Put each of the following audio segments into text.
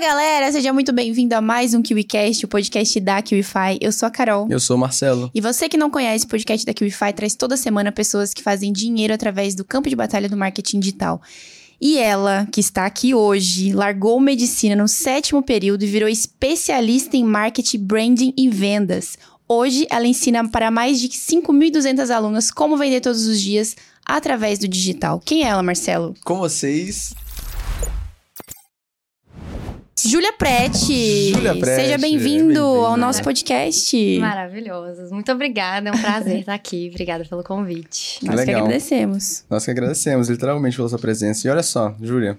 Fala galera, seja muito bem-vindo a mais um KiwiCast, o podcast da KiwiFi. Eu sou a Carol. Eu sou o Marcelo. E você que não conhece o podcast da KiwiFi traz toda semana pessoas que fazem dinheiro através do campo de batalha do marketing digital. E ela, que está aqui hoje, largou medicina no sétimo período e virou especialista em marketing, branding e vendas. Hoje, ela ensina para mais de 5.200 alunas como vender todos os dias através do digital. Quem é ela, Marcelo? Com vocês, Júlia Prete. Júlia Prete, Seja bem-vindo bem-vinda. ao nosso podcast. Maravilhosos. Muito obrigada, é um prazer estar aqui. Obrigada pelo convite. Nós que legal. agradecemos. nós que agradecemos literalmente pela sua presença. E olha só, Júlia,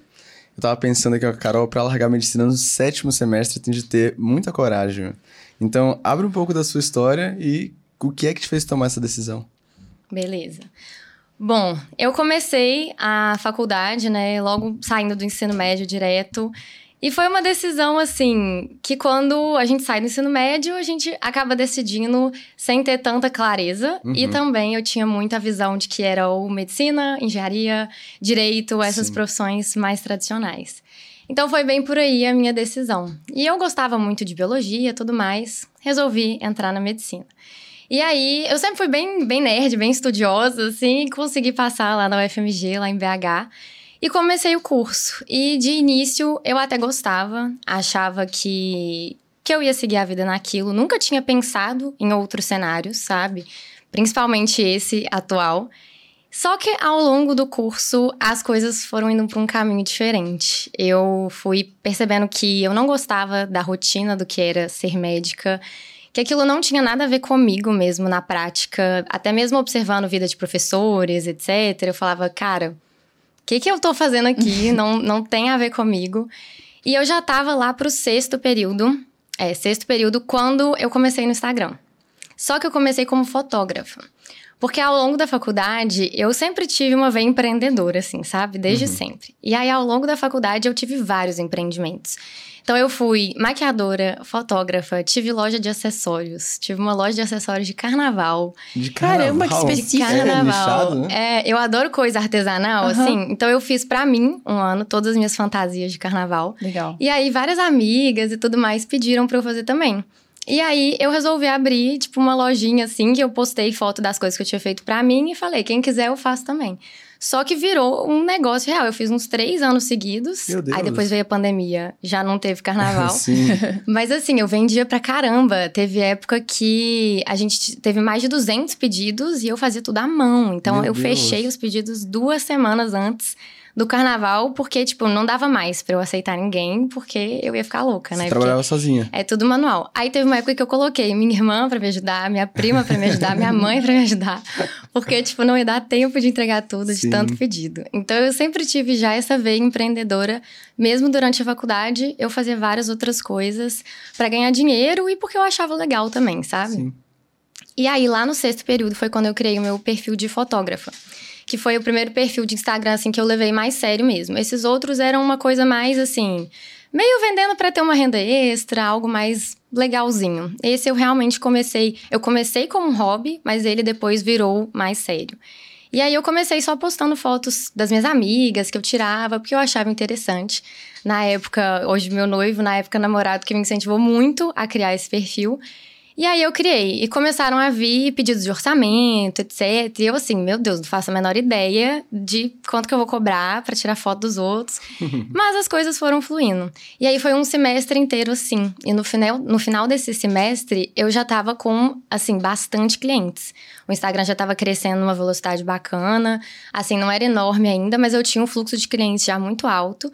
eu tava pensando aqui a Carol, pra largar medicina no sétimo semestre tem de ter muita coragem. Então, abre um pouco da sua história e o que é que te fez tomar essa decisão? Beleza. Bom, eu comecei a faculdade, né, logo saindo do ensino médio direto. E foi uma decisão, assim, que quando a gente sai do ensino médio, a gente acaba decidindo sem ter tanta clareza. E Uhum. também eu tinha muita visão de que era ou medicina, engenharia, direito, essas Sim. profissões mais tradicionais. Então foi bem por aí a minha decisão. E eu gostava muito de biologia e tudo mais, resolvi entrar na medicina. E aí, eu sempre fui bem, bem nerd, bem estudiosa, assim, e consegui passar lá na UFMG, lá em BH. E comecei o curso. E de início eu até gostava, achava que, que eu ia seguir a vida naquilo. Nunca tinha pensado em outros cenários, sabe? Principalmente esse atual. Só que ao longo do curso as coisas foram indo para um caminho diferente. Eu fui percebendo que eu não gostava da rotina do que era ser médica, que aquilo não tinha nada a ver comigo mesmo na prática, até mesmo observando vida de professores, etc. Eu falava, cara, que, que eu tô fazendo aqui? não, não tem a ver comigo. E eu já tava lá pro sexto período, é, sexto período, quando eu comecei no Instagram. Só que eu comecei como fotógrafa. Porque ao longo da faculdade, eu sempre tive uma veia empreendedora, assim, sabe? Desde sempre. E aí, ao longo da faculdade, eu tive vários empreendimentos. Então, eu fui maquiadora, fotógrafa, tive loja de acessórios, tive uma loja de acessórios de carnaval. De Caramba, que carnaval? específico. De carnaval. É, nichado, né? É, eu adoro coisa artesanal, Aham. assim. Então, eu fiz pra mim, um ano, todas as minhas fantasias de carnaval. Legal. E aí, várias amigas e tudo mais pediram pra eu fazer também. E aí, eu resolvi abrir, tipo, uma lojinha assim, que eu postei foto das coisas que eu tinha feito pra mim e falei, quem quiser eu faço também. Só que virou um negócio real. Eu fiz uns três anos seguidos. Meu Deus. Aí depois veio a pandemia, já não teve carnaval. Mas assim, eu vendia pra caramba. Teve época que a gente teve mais de 200 pedidos e eu fazia tudo à mão. Então Meu eu Deus. fechei os pedidos duas semanas antes do carnaval, porque, tipo, não dava mais pra eu aceitar ninguém, porque eu ia ficar louca, né? Você Porque trabalhava sozinha. é tudo manual. Aí teve uma época que eu coloquei minha irmã pra me ajudar, minha prima pra me ajudar, minha mãe pra me ajudar. Porque, tipo, não ia dar tempo de entregar tudo de Sim. tanto pedido. Então eu sempre tive já essa veia empreendedora. Mesmo durante a faculdade, eu fazia várias outras coisas pra ganhar dinheiro e porque eu achava legal também, sabe? Sim. E aí, lá no sexto período, foi quando eu criei o meu perfil de fotógrafa. Que foi o primeiro perfil de Instagram, assim, que eu levei mais sério mesmo. Esses outros eram uma coisa mais, assim, meio vendendo pra ter uma renda extra, algo mais legalzinho. Esse eu realmente comecei. Eu comecei como um hobby, mas ele depois virou mais sério. E aí eu comecei só postando fotos das minhas amigas que eu tirava, porque eu achava interessante. Na época, hoje meu noivo, na época namorado, que me incentivou muito a criar esse perfil. E aí eu criei. E começaram a vir pedidos de orçamento, etc. E eu assim, meu Deus, não faço a menor ideia de quanto que eu vou cobrar pra tirar foto dos outros. Mas as coisas foram fluindo. E aí foi um semestre inteiro assim. E no final, no final desse semestre, eu já tava com, assim, bastante clientes. O Instagram já tava crescendo numa velocidade bacana. Assim, não era enorme ainda, mas eu tinha um fluxo de clientes já muito alto.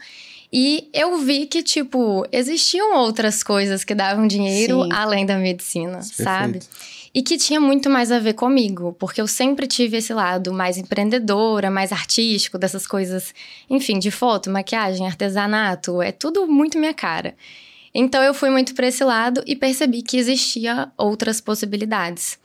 E eu vi que, tipo, existiam outras coisas que davam dinheiro Sim. além da medicina, sabe? Perfeito. E que tinha muito mais a ver comigo, porque eu sempre tive esse lado mais empreendedora, mais artístico, dessas coisas, enfim, de foto, maquiagem, artesanato, é tudo muito minha cara. Então eu fui muito para esse lado e percebi que existia outras possibilidades.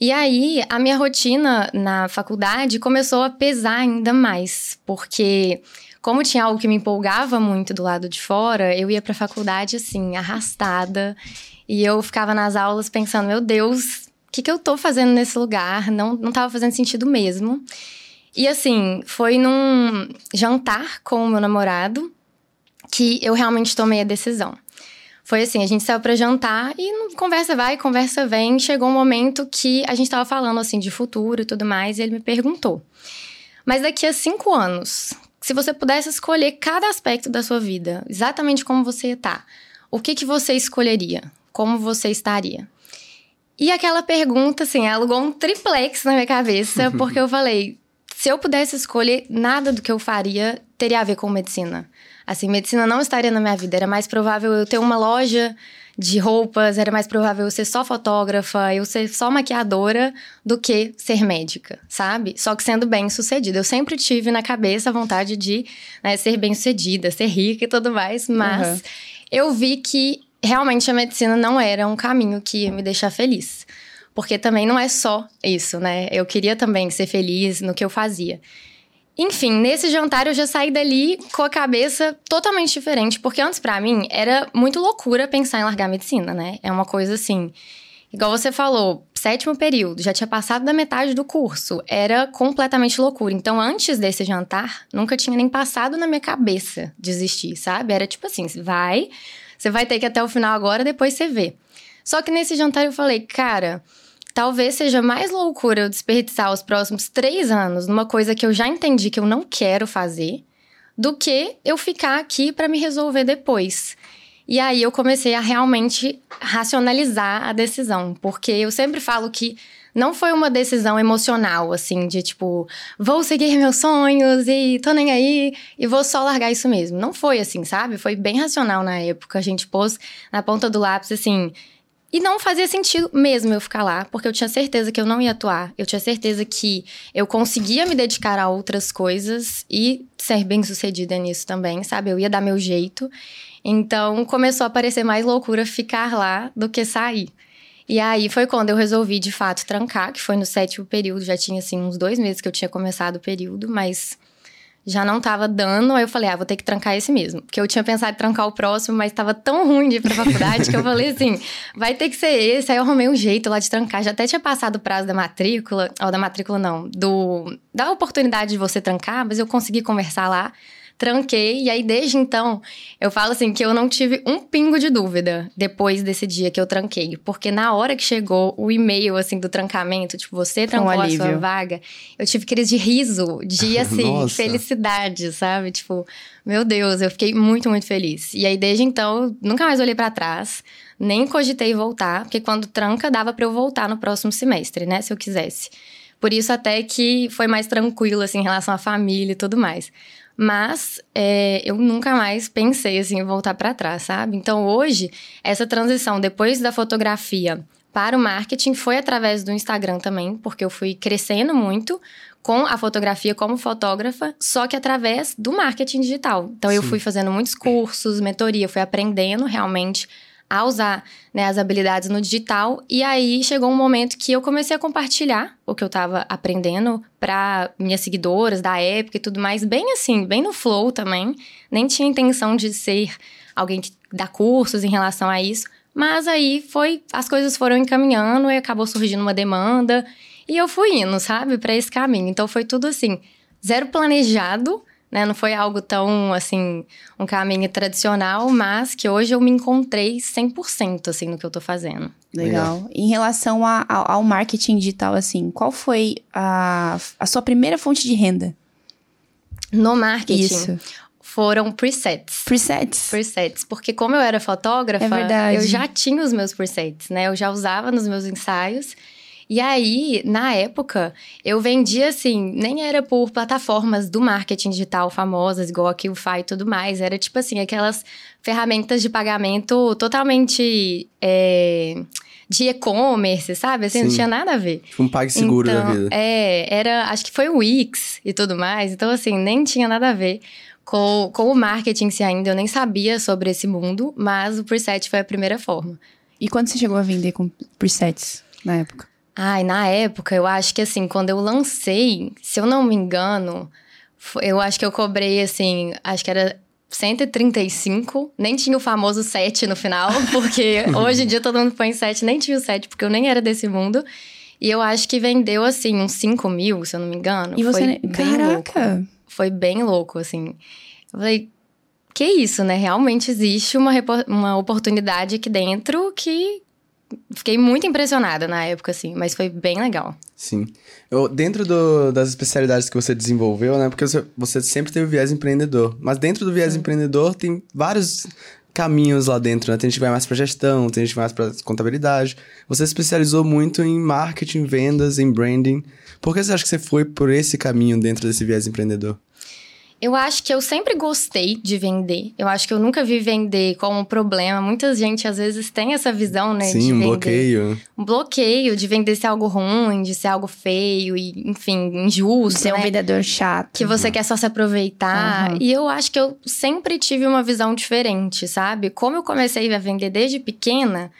E aí, a minha rotina na faculdade começou a pesar ainda mais, porque como tinha algo que me empolgava muito do lado de fora, eu ia pra faculdade assim, arrastada, e eu ficava nas aulas pensando, meu Deus, o que, que eu tô fazendo nesse lugar? Não, não tava fazendo sentido mesmo. E assim, foi num jantar com o meu namorado que eu realmente tomei a decisão. Foi assim, a gente saiu para jantar e conversa vai, conversa vem. Chegou um momento que a gente estava falando assim de futuro e tudo mais, e ele me perguntou: "Mas daqui a cinco anos, se você pudesse escolher cada aspecto da sua vida, exatamente como você está, o que que você escolheria? Como você estaria?" E aquela pergunta, assim, alugou um triplex na minha cabeça, porque eu falei: se eu pudesse escolher, nada do que eu faria teria a ver com medicina. Assim, medicina não estaria na minha vida. Era mais provável eu ter uma loja de roupas, era mais provável eu ser só fotógrafa, eu ser só maquiadora, do que ser médica, sabe? Só que sendo bem sucedida. Eu sempre tive na cabeça a vontade de né, ser bem sucedida, ser rica e tudo mais, mas uhum. eu vi que realmente a medicina não era um caminho que ia me deixar feliz. Porque também não é só isso, né? Eu queria também ser feliz no que eu fazia. Enfim, nesse jantar eu já saí dali com a cabeça totalmente diferente, porque antes para mim era muito loucura pensar em largar medicina, né? É uma coisa assim, igual você falou, sétimo período, já tinha passado da metade do curso, era completamente loucura. Então, antes desse jantar, nunca tinha nem passado na minha cabeça desistir, sabe? Era tipo assim, vai, você vai ter que ir até o final agora, depois você vê. Só que nesse jantar eu falei, cara, talvez seja mais loucura eu desperdiçar os próximos três anos numa coisa que eu já entendi que eu não quero fazer, do que eu ficar aqui para me resolver depois. E aí eu comecei a realmente racionalizar a decisão, porque eu sempre falo que não foi uma decisão emocional, assim, de tipo, vou seguir meus sonhos e tô nem aí e vou só largar isso mesmo. Não foi assim, sabe? Foi bem racional na época. A gente pôs na ponta do lápis, assim, e não fazia sentido mesmo eu ficar lá, porque eu tinha certeza que eu não ia atuar. Eu tinha certeza que eu conseguia me dedicar a outras coisas e ser bem sucedida nisso também, sabe? Eu ia dar meu jeito. Então começou a parecer mais loucura ficar lá do que sair. E aí foi quando eu resolvi de fato trancar, que foi no sétimo período, já tinha assim uns dois meses que eu tinha começado o período, mas já não tava dando, aí eu falei, ah, vou ter que trancar esse mesmo. Porque eu tinha pensado em trancar o próximo, mas tava tão ruim de ir pra faculdade que eu falei assim, vai ter que ser esse. Aí eu arrumei um jeito lá de trancar. Já até tinha passado o prazo da matrícula, ou da matrícula não, do da oportunidade de você trancar, mas eu consegui conversar lá tranquei. E aí, desde então, eu falo assim que eu não tive um pingo de dúvida depois desse dia que eu tranquei. Porque na hora que chegou o e-mail, assim, do trancamento, tipo, você trancou um a sua vaga, eu tive crise de riso, de, assim, felicidade, sabe? Tipo, meu Deus, eu fiquei muito, muito feliz. E aí, desde então, nunca mais olhei para trás. Nem cogitei voltar, porque quando tranca, dava para eu voltar no próximo semestre, né? Se eu quisesse. Por isso, até que foi mais tranquilo, assim, em relação à família e tudo mais. Mas é, eu nunca mais pensei assim em voltar para trás, sabe? Então hoje, essa transição depois da fotografia para o marketing foi através do Instagram também, porque eu fui crescendo muito com a fotografia como fotógrafa, só que através do marketing digital. Então Sim. eu fui fazendo muitos cursos, mentoria, fui aprendendo realmente a usar né, as habilidades no digital. E aí chegou um momento que eu comecei a compartilhar o que eu estava aprendendo para minhas seguidoras da época e tudo mais, bem assim, bem no flow também. Nem tinha intenção de ser alguém que dá cursos em relação a isso. Mas aí foi, as coisas foram encaminhando e acabou surgindo uma demanda. E eu fui indo, sabe, para esse caminho. Então foi tudo assim, zero planejado né? Não foi algo tão, assim, um caminho tradicional, mas que hoje eu me encontrei 100%, assim, no que eu tô fazendo. Legal. Legal. Em relação a, a, ao marketing digital, assim, qual foi a, a sua primeira fonte de renda? No marketing? Isso foram presets. Presets. Presets. Porque como eu era fotógrafa, é eu já tinha os meus presets, né? Eu já usava nos meus ensaios. E aí, na época, eu vendia assim, nem era por plataformas do marketing digital famosas, igual a QFI e tudo mais. Era tipo assim, aquelas ferramentas de pagamento totalmente. É, de e-commerce, sabe? Assim, Sim. não tinha nada a ver. Tipo um PagSeguro então, da vida. É, era, acho que foi o Wix e tudo mais. Então, assim, nem tinha nada a ver com, com o marketing se ainda. Eu nem sabia sobre esse mundo, mas o preset foi a primeira forma. E quando você chegou a vender com presets na época? Ai, na época, eu acho que assim, quando eu lancei, se eu não me engano, eu acho que eu cobrei assim, acho que era 135, nem tinha o famoso 7 no final, porque hoje em dia todo mundo põe 7, nem tinha o 7, porque eu nem era desse mundo. E eu acho que vendeu, assim, uns 5 mil, se eu não me engano. E você... Foi bem Caraca! Louco. Foi bem louco, assim. Eu falei, que isso, né? Realmente existe uma, uma oportunidade aqui dentro que fiquei muito impressionada na época, assim, mas foi bem legal. Sim. Eu, dentro do, das especialidades que você desenvolveu, né? Porque você, você sempre teve o viés empreendedor. Mas dentro do viés Sim. empreendedor tem vários caminhos lá dentro, né? Tem gente que vai mais para gestão, tem gente que vai mais para contabilidade. Você se especializou muito em marketing, vendas, em branding. Por que você acha que você foi por esse caminho dentro desse viés empreendedor? Eu acho que eu sempre gostei de vender. Eu acho que eu nunca vi vender como um problema. Muita gente às vezes tem essa visão, né? Sim, um bloqueio. Um bloqueio de vender ser algo ruim, de ser algo feio e, enfim, injusto. Ser né? um vendedor chato. Que você quer só se aproveitar. Uhum. E eu acho que eu sempre tive uma visão diferente, sabe? Como eu comecei a vender desde pequena.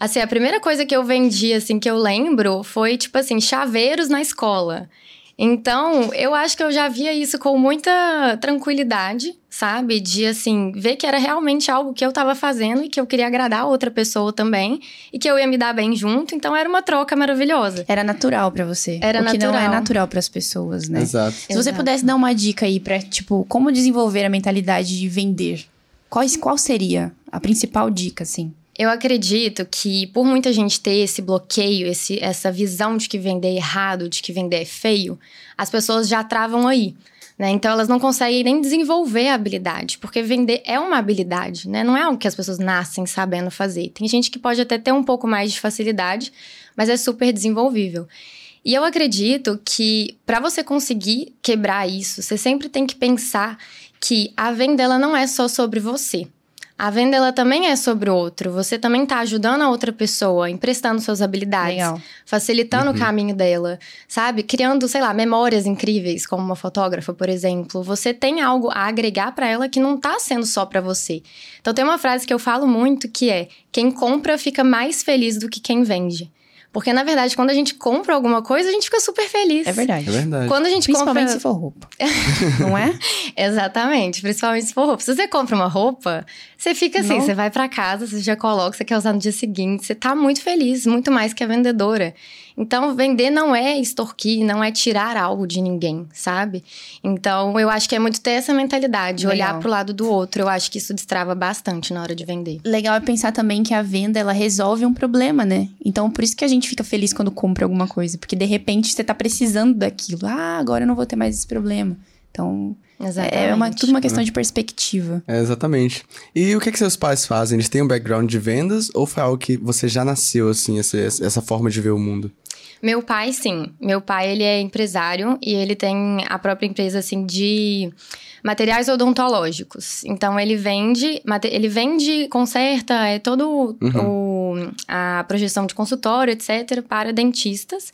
Assim, a primeira coisa que eu vendi, assim, que eu lembro foi, tipo assim, chaveiros na escola. Então, eu acho que eu já via isso com muita tranquilidade, sabe? De, assim, ver que era realmente algo que eu estava fazendo e que eu queria agradar a outra pessoa também e que eu ia me dar bem junto. Então, era uma troca maravilhosa. Era natural para você. Era o natural. que não é natural para as pessoas, né? Exato. Se você Exato. pudesse dar uma dica aí para, tipo, como desenvolver a mentalidade de vender, qual, qual seria a principal dica, assim? Eu acredito que por muita gente ter esse bloqueio, esse, essa visão de que vender é errado, de que vender é feio, as pessoas já travam aí. Né? Então elas não conseguem nem desenvolver a habilidade, porque vender é uma habilidade, né? Não é algo que as pessoas nascem sabendo fazer. Tem gente que pode até ter um pouco mais de facilidade, mas é super desenvolvível. E eu acredito que para você conseguir quebrar isso, você sempre tem que pensar que a venda ela não é só sobre você. A venda ela também é sobre o outro. Você também está ajudando a outra pessoa, emprestando suas habilidades, Legal. facilitando Uhum. o caminho dela, sabe? Criando, sei lá, memórias incríveis, como uma fotógrafa, por exemplo. Você tem algo a agregar para ela que não está sendo só para você. Então tem uma frase que eu falo muito que é: quem compra fica mais feliz do que quem vende. Porque, na verdade, quando a gente compra alguma coisa, a gente fica super feliz. É verdade. É verdade. Quando a gente Principalmente compra. se for roupa. não é? Exatamente, principalmente se for roupa. Se você compra uma roupa, você fica assim, Não. você vai pra casa, você já coloca, você quer usar no dia seguinte, você tá muito feliz, muito mais que a vendedora. Então, vender não é extorquir, não é tirar algo de ninguém, sabe? Então, eu acho que é muito ter essa mentalidade, Legal. olhar pro lado do outro. Eu acho que isso destrava bastante na hora de vender. Legal é pensar também que a venda, ela resolve um problema, né? Então, por isso que a gente fica feliz quando compra alguma coisa. Porque, de repente, você tá precisando daquilo. Ah, agora eu não vou ter mais esse problema. Então, Exatamente. é uma, tudo uma questão de perspectiva. É, exatamente. E o que, que seus pais fazem? Eles têm um background de vendas ou foi algo que você já nasceu, assim, essa, essa forma de ver o mundo? Meu pai, sim. Meu pai, ele é empresário e ele tem a própria empresa, assim, de materiais odontológicos. Então, ele vende, ele vende, conserta, é todo o, a projeção de consultório, etc., para dentistas.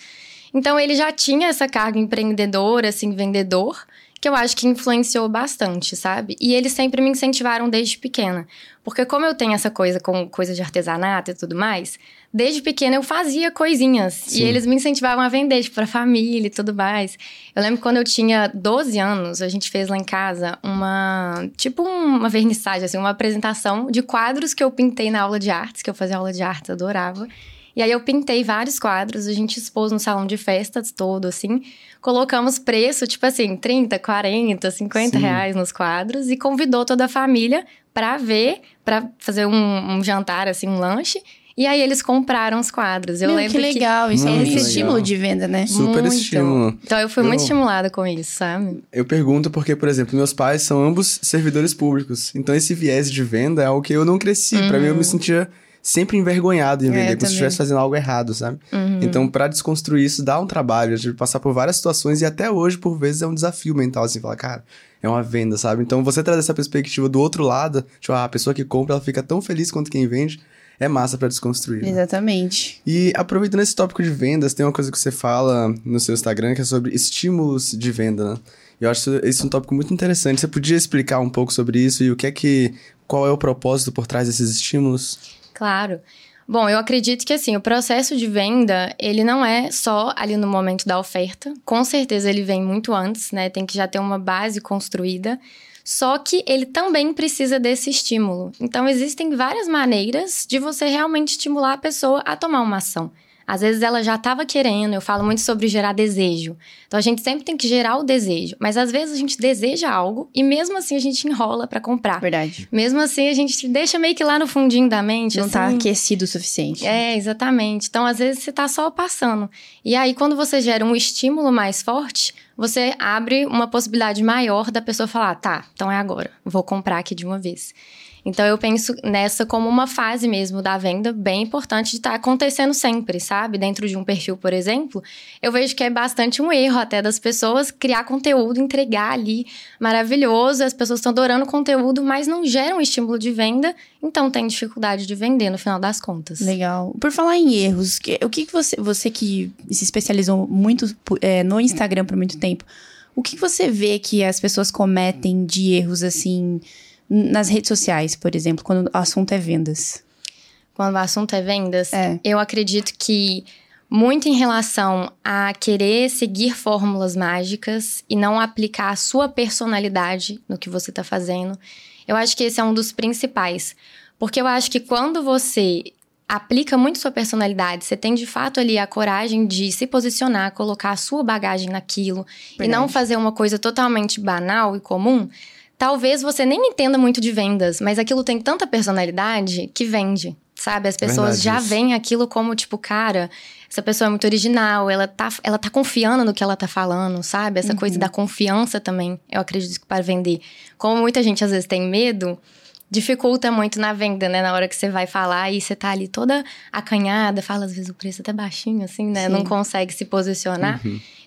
Então, ele já tinha essa carga empreendedora, assim, vendedor, que eu acho que influenciou bastante, sabe? E eles sempre me incentivaram desde pequena. Porque como eu tenho essa coisa com coisa de artesanato e tudo mais, desde pequena eu fazia coisinhas. Sim. E eles me incentivavam a vender, tipo, pra família e tudo mais. Eu lembro que quando eu tinha 12 anos, a gente fez lá em casa uma. Tipo uma vernissagem, assim, uma apresentação de quadros que eu pintei na aula de artes, que eu fazia aula de artes, adorava. E aí eu pintei vários quadros, a gente expôs no salão de festas todo, assim. Colocamos preço, tipo assim, 30, 40, 50 Sim. reais nos quadros e convidou toda a família pra ver, pra fazer um, um jantar, assim, um lanche. E aí eles compraram os quadros. Eu Meu, lembro que legal. Isso é um Muito legal. estímulo de venda, né? Super muito. estímulo. Então eu fui muito Eu- estimulada com isso, sabe? Eu pergunto porque, por exemplo, meus pais são ambos servidores públicos. Então, esse viés de venda é algo que eu não cresci. Pra mim, eu me sentia sempre envergonhado em É, vender, eu como se estivesse fazendo algo errado, sabe? Uhum. Então, pra desconstruir isso, dá um trabalho. Eu tive que passar por várias situações e até hoje, por vezes, é um desafio mental, assim, falar, cara, é uma venda, sabe? Então, você trazer essa perspectiva do outro lado, tipo, ah, a pessoa que compra, ela fica tão feliz quanto quem vende, é massa pra desconstruir. né? Exatamente. E aproveitando esse tópico de vendas, tem uma coisa que você fala no seu Instagram que é sobre estímulos de venda, né? Eu acho isso um tópico muito interessante. Você podia explicar um pouco sobre isso e o que é que. Qual é o propósito por trás desses estímulos? Claro. Bom, eu acredito que assim, o processo de venda, ele não é só ali no momento da oferta. Com certeza ele vem muito antes, né? Tem que já ter uma base construída. Só que ele também precisa desse estímulo. Então existem várias maneiras de você realmente estimular a pessoa a tomar uma ação, Às vezes ela já estava querendo, eu falo muito sobre gerar desejo. Então a gente sempre tem que gerar o desejo, mas às vezes a gente deseja algo e mesmo assim a gente enrola para comprar. Verdade. Mesmo assim a gente deixa meio que lá no fundinho da mente, Não assim, tá aquecido o suficiente. é, exatamente. Então, às vezes, você tá só passando. E aí, quando você gera um estímulo mais forte, você abre uma possibilidade maior da pessoa falar: tá, então é agora, vou comprar aqui de uma vez. Então, eu penso nessa como uma fase mesmo da venda bem importante de estar acontecendo sempre, sabe? Dentro de um perfil, por exemplo, eu vejo que é bastante um erro até das pessoas criar conteúdo, entregar ali maravilhoso, as pessoas estão adorando o conteúdo, mas não geram estímulo de venda, então tem dificuldade de vender no final das contas. Legal. Por falar em erros, o que, que você, você que se especializou muito é, no Instagram por muito tempo, o que, que você vê que as pessoas cometem de erros assim nas redes sociais, por exemplo, quando o assunto é vendas? Quando o assunto é vendas, É. eu acredito que muito em relação a querer seguir fórmulas mágicas e não aplicar a sua personalidade no que você está fazendo. Eu acho que esse é um dos principais. Porque eu acho que quando você aplica muito sua personalidade, você tem de fato ali a coragem de se posicionar, colocar a sua bagagem naquilo e não Verdade. fazer uma coisa totalmente banal e comum, talvez você nem entenda muito de vendas, mas aquilo tem tanta personalidade que vende. Sabe, as pessoas Verdade já isso. veem aquilo como, tipo, cara, essa pessoa é muito original, ela tá, ela tá confiando no que ela tá falando, sabe? Essa coisa da confiança também, eu acredito que para vender. Como muita gente às vezes tem medo, dificulta muito na venda, né? Na hora que você vai falar e você tá ali toda acanhada, fala às vezes o preço até baixinho, assim, né? Sim. Não consegue se posicionar.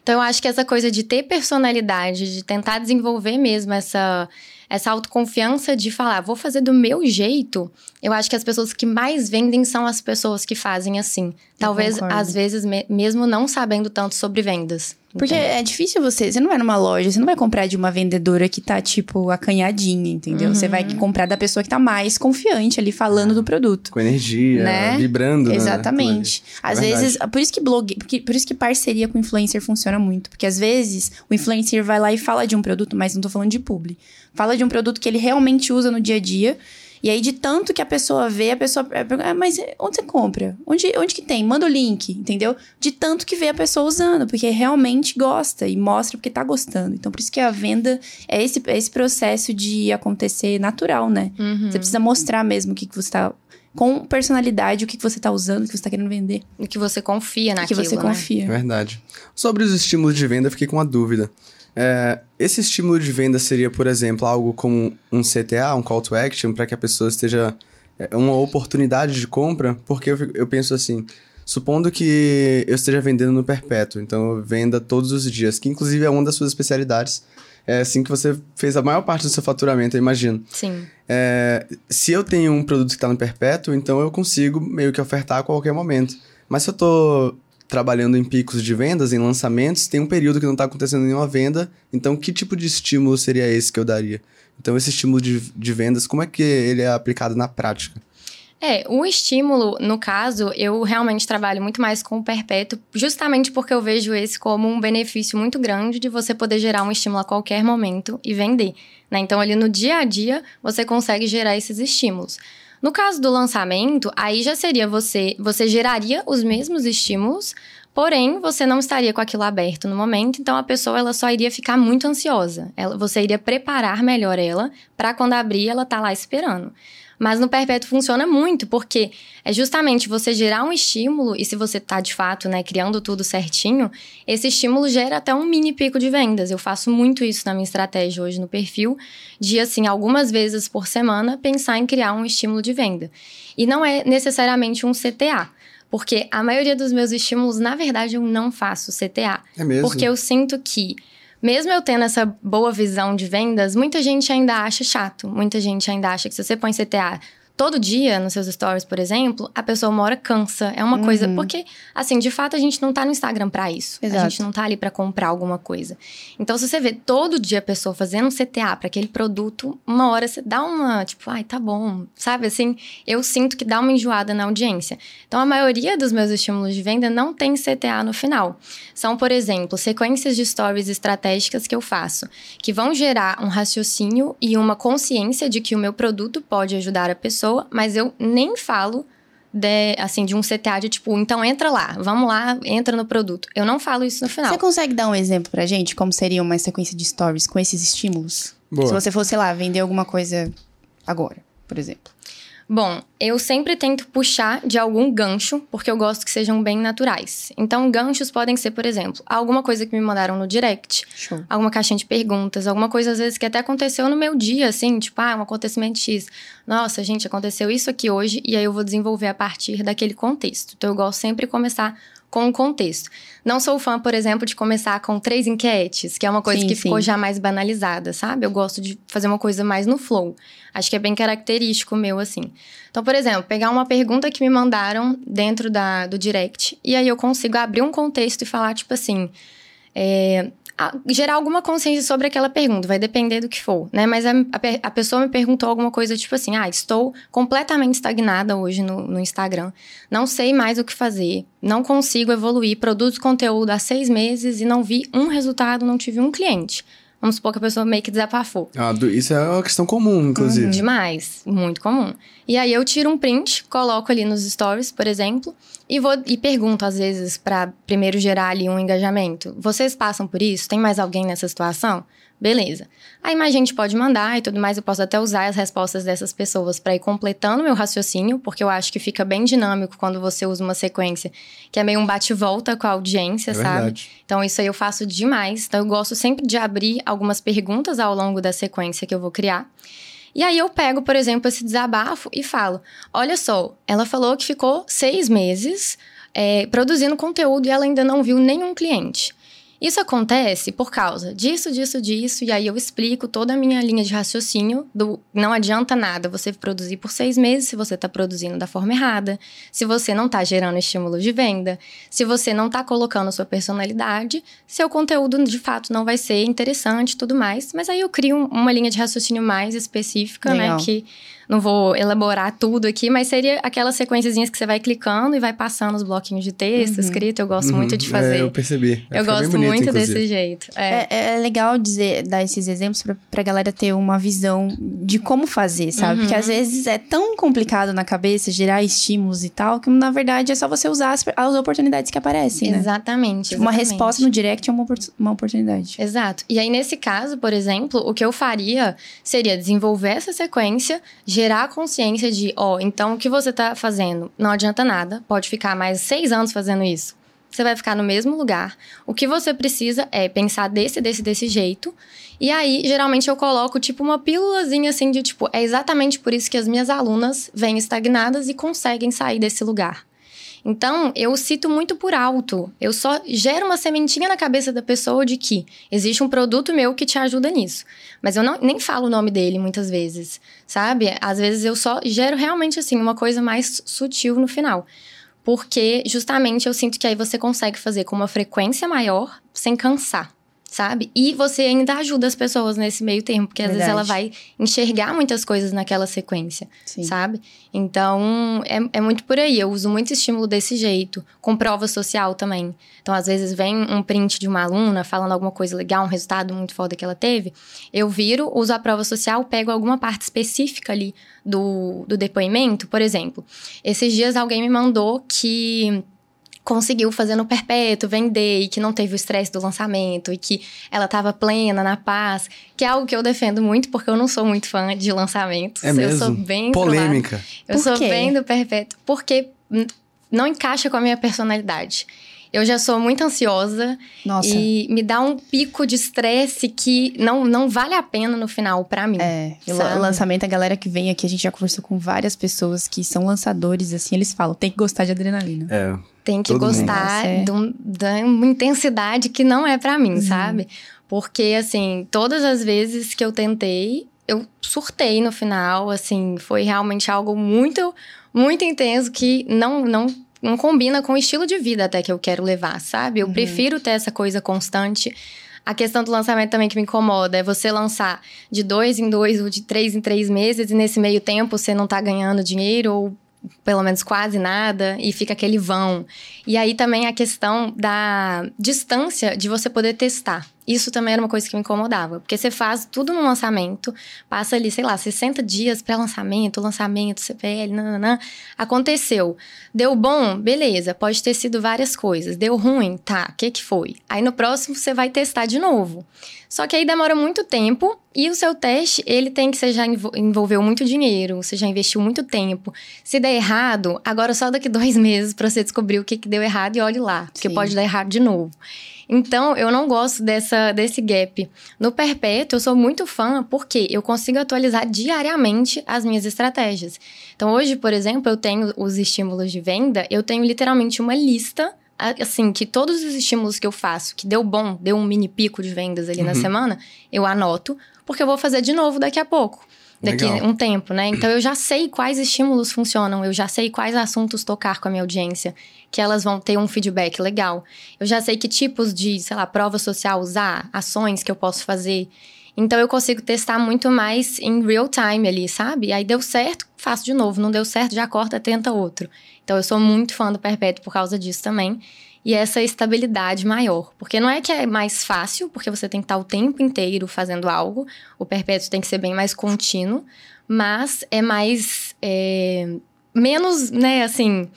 Então eu acho que essa coisa de ter personalidade, de tentar desenvolver mesmo essa essa autoconfiança de falar, vou fazer do meu jeito. Eu acho que as pessoas que mais vendem são as pessoas que fazem assim. Talvez às vezes me- mesmo não sabendo tanto sobre vendas. Porque Então, é difícil você. Você não vai numa loja, você não vai comprar de uma vendedora que tá, tipo, acanhadinha, entendeu? Você vai comprar da pessoa que tá mais confiante ali falando do produto. Com energia, Né? vibrando. né, Exatamente. ali. Às É vezes, por isso que blog, porque- por isso que parceria com influencer funciona muito, porque às vezes o influencer vai lá e fala de um produto, mas não tô falando de publi. Fala de um produto que ele realmente usa no dia a dia. E aí, de tanto que a pessoa vê, a pessoa pergunta, ah, mas onde você compra? Onde, onde que tem? Manda o link, entendeu? De tanto que vê a pessoa usando, porque realmente gosta e mostra porque tá gostando. Então, por isso que a venda é esse, é esse processo de acontecer natural, né? uhum. Você precisa mostrar mesmo o que, que você tá. Com personalidade, o que, que você tá usando, o que você tá querendo vender. E que você confia O que naquilo, você né? É confia. verdade. Sobre os estímulos de venda, eu fiquei com uma dúvida. É, esse estímulo de venda seria, por exemplo, algo como um CTA, um call to action, para que a pessoa esteja. é, uma oportunidade de compra? Porque eu, eu penso assim. Supondo que eu esteja vendendo no perpétuo, então venda todos os dias, que inclusive é uma das suas especialidades. É assim que você fez a maior parte do seu faturamento, eu imagino. Sim. É, se eu tenho um produto que está no perpétuo, então eu consigo meio que ofertar a qualquer momento. Mas se eu estou trabalhando em picos de vendas, em lançamentos, tem um período que não está acontecendo nenhuma venda, então que tipo de estímulo seria esse que eu daria? Então esse estímulo de, de vendas, como é que ele é aplicado na prática? É, o estímulo, no caso, eu realmente trabalho muito mais com o perpétuo, justamente porque eu vejo esse como um benefício muito grande de você poder gerar um estímulo a qualquer momento e vender. Né? Então, ali no dia a dia, você consegue gerar esses estímulos. No caso do lançamento, aí já seria você, você geraria os mesmos estímulos, porém você não estaria com aquilo aberto no momento, então a pessoa ela só iria ficar muito ansiosa. Ela, você iria preparar melhor ela para quando abrir ela tá lá esperando. Mas no perpétuo funciona muito, porque é justamente você gerar um estímulo, e se você tá de fato, né, criando tudo certinho, esse estímulo gera até um mini pico de vendas. Eu faço muito isso na minha estratégia hoje no perfil, de assim, algumas vezes por semana, pensar em criar um estímulo de venda. E não é necessariamente um CTA. Porque a maioria dos meus estímulos, na verdade, eu não faço CTA. É mesmo? Porque eu sinto que, mesmo eu tendo essa boa visão de vendas, muita gente ainda acha chato. Muita gente ainda acha que se você põe CTA todo dia nos seus stories, por exemplo, a pessoa uma hora cansa. É uma coisa. Porque, assim, de fato, a gente não tá no Instagram pra isso. A Exato. gente não tá ali pra comprar alguma coisa. Então, se você vê todo dia a pessoa fazendo um CTA pra aquele produto, uma hora você dá uma, tipo, ai, tá bom. Sabe assim? Eu sinto que dá uma enjoada na audiência. Então, a maioria dos meus estímulos de venda não tem CTA no final. São, por exemplo, sequências de stories estratégicas que eu faço, que vão gerar um raciocínio e uma consciência de que o meu produto pode ajudar a pessoa, mas eu nem falo de, assim, de um CTA de tipo, então entra lá, vamos lá, entra no produto. Eu não falo isso no final. Você consegue dar um exemplo pra gente, como seria uma sequência de stories com esses estímulos? Boa. Se você fosse, sei lá, vender alguma coisa agora, por exemplo. Bom, eu sempre tento puxar de algum gancho, porque eu gosto que sejam bem naturais. Então, ganchos podem ser, por exemplo, alguma coisa que me mandaram no direct, Show. alguma caixinha de perguntas, alguma coisa às vezes que até aconteceu no meu dia, assim, tipo, ah, um acontecimento X. Nossa, gente, aconteceu isso aqui hoje, e aí eu vou desenvolver a partir daquele contexto. Então, eu gosto sempre de começar com o contexto. Não sou fã, por exemplo, de começar com três enquetes, que é uma coisa Sim, que sim. ficou já mais banalizada, sabe? Eu gosto de fazer uma coisa mais no flow. Acho que é bem característico meu, assim. Então, por exemplo, pegar uma pergunta que me mandaram dentro da, do direct, e aí eu consigo abrir um contexto e falar, tipo assim. é, a- gerar alguma consciência sobre aquela pergunta, vai depender do que for, né? Mas a, a a pessoa me perguntou alguma coisa tipo assim: ah, estou completamente estagnada hoje no, no Instagram, não sei mais o que fazer, não consigo evoluir, produzo conteúdo há seis meses e não vi um resultado, não tive um cliente. Vamos supor que a pessoa meio que desabafou. Ah, isso é uma questão comum, inclusive. Demais, muito comum. E aí eu tiro um print, coloco ali nos stories, por exemplo, e vou e pergunto às vezes para primeiro gerar ali um engajamento. Vocês passam por isso? Tem mais alguém nessa situação? Beleza. Aí mais gente pode mandar e tudo mais, eu posso até usar as respostas dessas pessoas para ir completando meu raciocínio, porque eu acho que fica bem dinâmico quando você usa uma sequência que é meio um bate-volta com a audiência, É sabe? verdade. Então, isso aí eu faço demais. Então, eu gosto sempre de abrir algumas perguntas ao longo da sequência que eu vou criar. E aí, eu pego, por exemplo, esse desabafo e falo: olha só, ela falou que ficou seis meses é, produzindo conteúdo e ela ainda não viu nenhum cliente. Isso acontece por causa disso, disso, disso, e aí eu explico toda a minha linha de raciocínio do não adianta nada você produzir por seis meses se você está produzindo da forma errada, se você não está gerando estímulo de venda, se você não está colocando sua personalidade, seu conteúdo de fato não vai ser interessante e tudo mais. Mas aí eu crio um- uma linha de raciocínio mais específica, Legal. né? Que não vou elaborar tudo aqui, mas seria aquelas sequenciazinhas que você vai clicando e vai passando os bloquinhos de texto, escrito. Eu gosto muito de Uhum. fazer. É, eu percebi. Vai Eu gosto bonito, muito inclusive. desse jeito. É. É, é legal dizer, dar esses exemplos pra, pra galera ter uma visão de como fazer, sabe? Porque às vezes é tão complicado na cabeça gerar estímulos e tal, que na verdade é só você usar as, as oportunidades que aparecem, né? Exatamente. Tipo, uma exatamente. resposta no direct é uma, uma oportunidade. Exato. E aí, nesse caso, por exemplo, o que eu faria seria desenvolver essa sequência, gerar a consciência de, ó, então o que você tá fazendo não adianta nada, pode ficar mais seis anos fazendo isso. Você vai ficar no mesmo lugar. O que você precisa é pensar desse, desse, desse jeito. E aí, geralmente, eu coloco, tipo, uma pílulazinha assim de, tipo, é exatamente por isso que as minhas alunas vêm estagnadas e conseguem sair desse lugar. Então, eu cito muito por alto. Eu só gero uma sementinha na cabeça da pessoa de que existe um produto meu que te ajuda nisso. Mas eu não, nem falo o nome dele muitas vezes, sabe? Às vezes eu só gero realmente assim uma coisa mais sutil no final. Porque justamente eu sinto que aí você consegue fazer com uma frequência maior sem cansar. Sabe? E você ainda ajuda as pessoas nesse meio tempo, porque às vezes ela vai Verdade. enxergar muitas coisas naquela sequência Sim. sabe? Então, é, é muito por aí. Eu uso muito estímulo desse jeito, com prova social também. Então, às vezes, vem um print de uma aluna falando alguma coisa legal, um resultado muito foda que ela teve. Eu viro, uso a prova social, pego alguma parte específica ali do, do depoimento. Por exemplo, esses dias alguém me mandou que conseguiu fazer no perpétuo, vender e que não teve o estresse do lançamento e que ela estava plena, na paz, que é algo que eu defendo muito porque eu não sou muito fã de lançamentos. É Eu mesmo? sou bem Polêmica. eu Por sou quê? bem do perpétuo porque não encaixa com a minha personalidade. Eu já sou muito ansiosa Nossa. e me dá um pico de estresse que não, não vale a pena no final pra mim. É, o Sabe? lançamento, a galera que vem aqui, a gente já conversou com várias pessoas que são lançadores, assim, eles falam, tem que gostar de adrenalina. É. Tem que gostar é. de, um- de uma intensidade que não é pra mim, sabe? Porque, assim, todas as vezes que eu tentei, eu surtei no final, assim, foi realmente algo muito, muito intenso que não, não, não combina com o estilo de vida até que eu quero levar, sabe? Eu prefiro ter essa coisa constante. A questão do lançamento também que me incomoda é você lançar de dois em dois ou de três em três meses e nesse meio tempo você não tá ganhando dinheiro ou pelo menos quase nada e fica aquele vão. E aí também a questão da distância de você poder testar. Isso também era uma coisa que me incomodava, porque você faz tudo no lançamento, passa ali, sei lá, 60 dias pré-lançamento, lançamento, CPL, nananã. Aconteceu. Deu bom? Beleza, pode ter sido várias coisas. Deu ruim? Tá, o que que foi? Aí no próximo você vai testar de novo. Só que aí demora muito tempo e o seu teste, ele tem que você já envolveu muito dinheiro, você já investiu muito tempo. Se der errado, agora só daqui dois meses para você descobrir o que, que deu errado e olhe lá, porque Sim. pode dar errado de novo. Então, eu não gosto dessa, desse gap. No Perpétuo, eu sou muito fã porque eu consigo atualizar diariamente as minhas estratégias. Então, hoje, por exemplo, eu tenho os estímulos de venda, eu tenho literalmente uma lista assim, que todos os estímulos que eu faço, que deu bom, deu um mini pico de vendas ali uhum. na semana, eu anoto, porque eu vou fazer de novo daqui a pouco. Daqui Legal. um tempo, né? Então eu já sei quais estímulos funcionam, eu já sei quais assuntos tocar com a minha audiência, que elas vão ter um feedback legal. Eu já sei que tipos de, sei lá, prova social usar, ações que eu posso fazer. Então eu consigo testar muito mais em real time ali, sabe? Aí deu certo, faço de novo. Não deu certo, já corta, tenta outro. Então eu sou muito fã do Perpétuo por causa disso também. E essa estabilidade maior. Porque não é que é mais fácil, porque você tem que estar o tempo inteiro fazendo algo. O Perpétuo tem que ser bem mais contínuo. Mas é mais. É, menos, né, assim.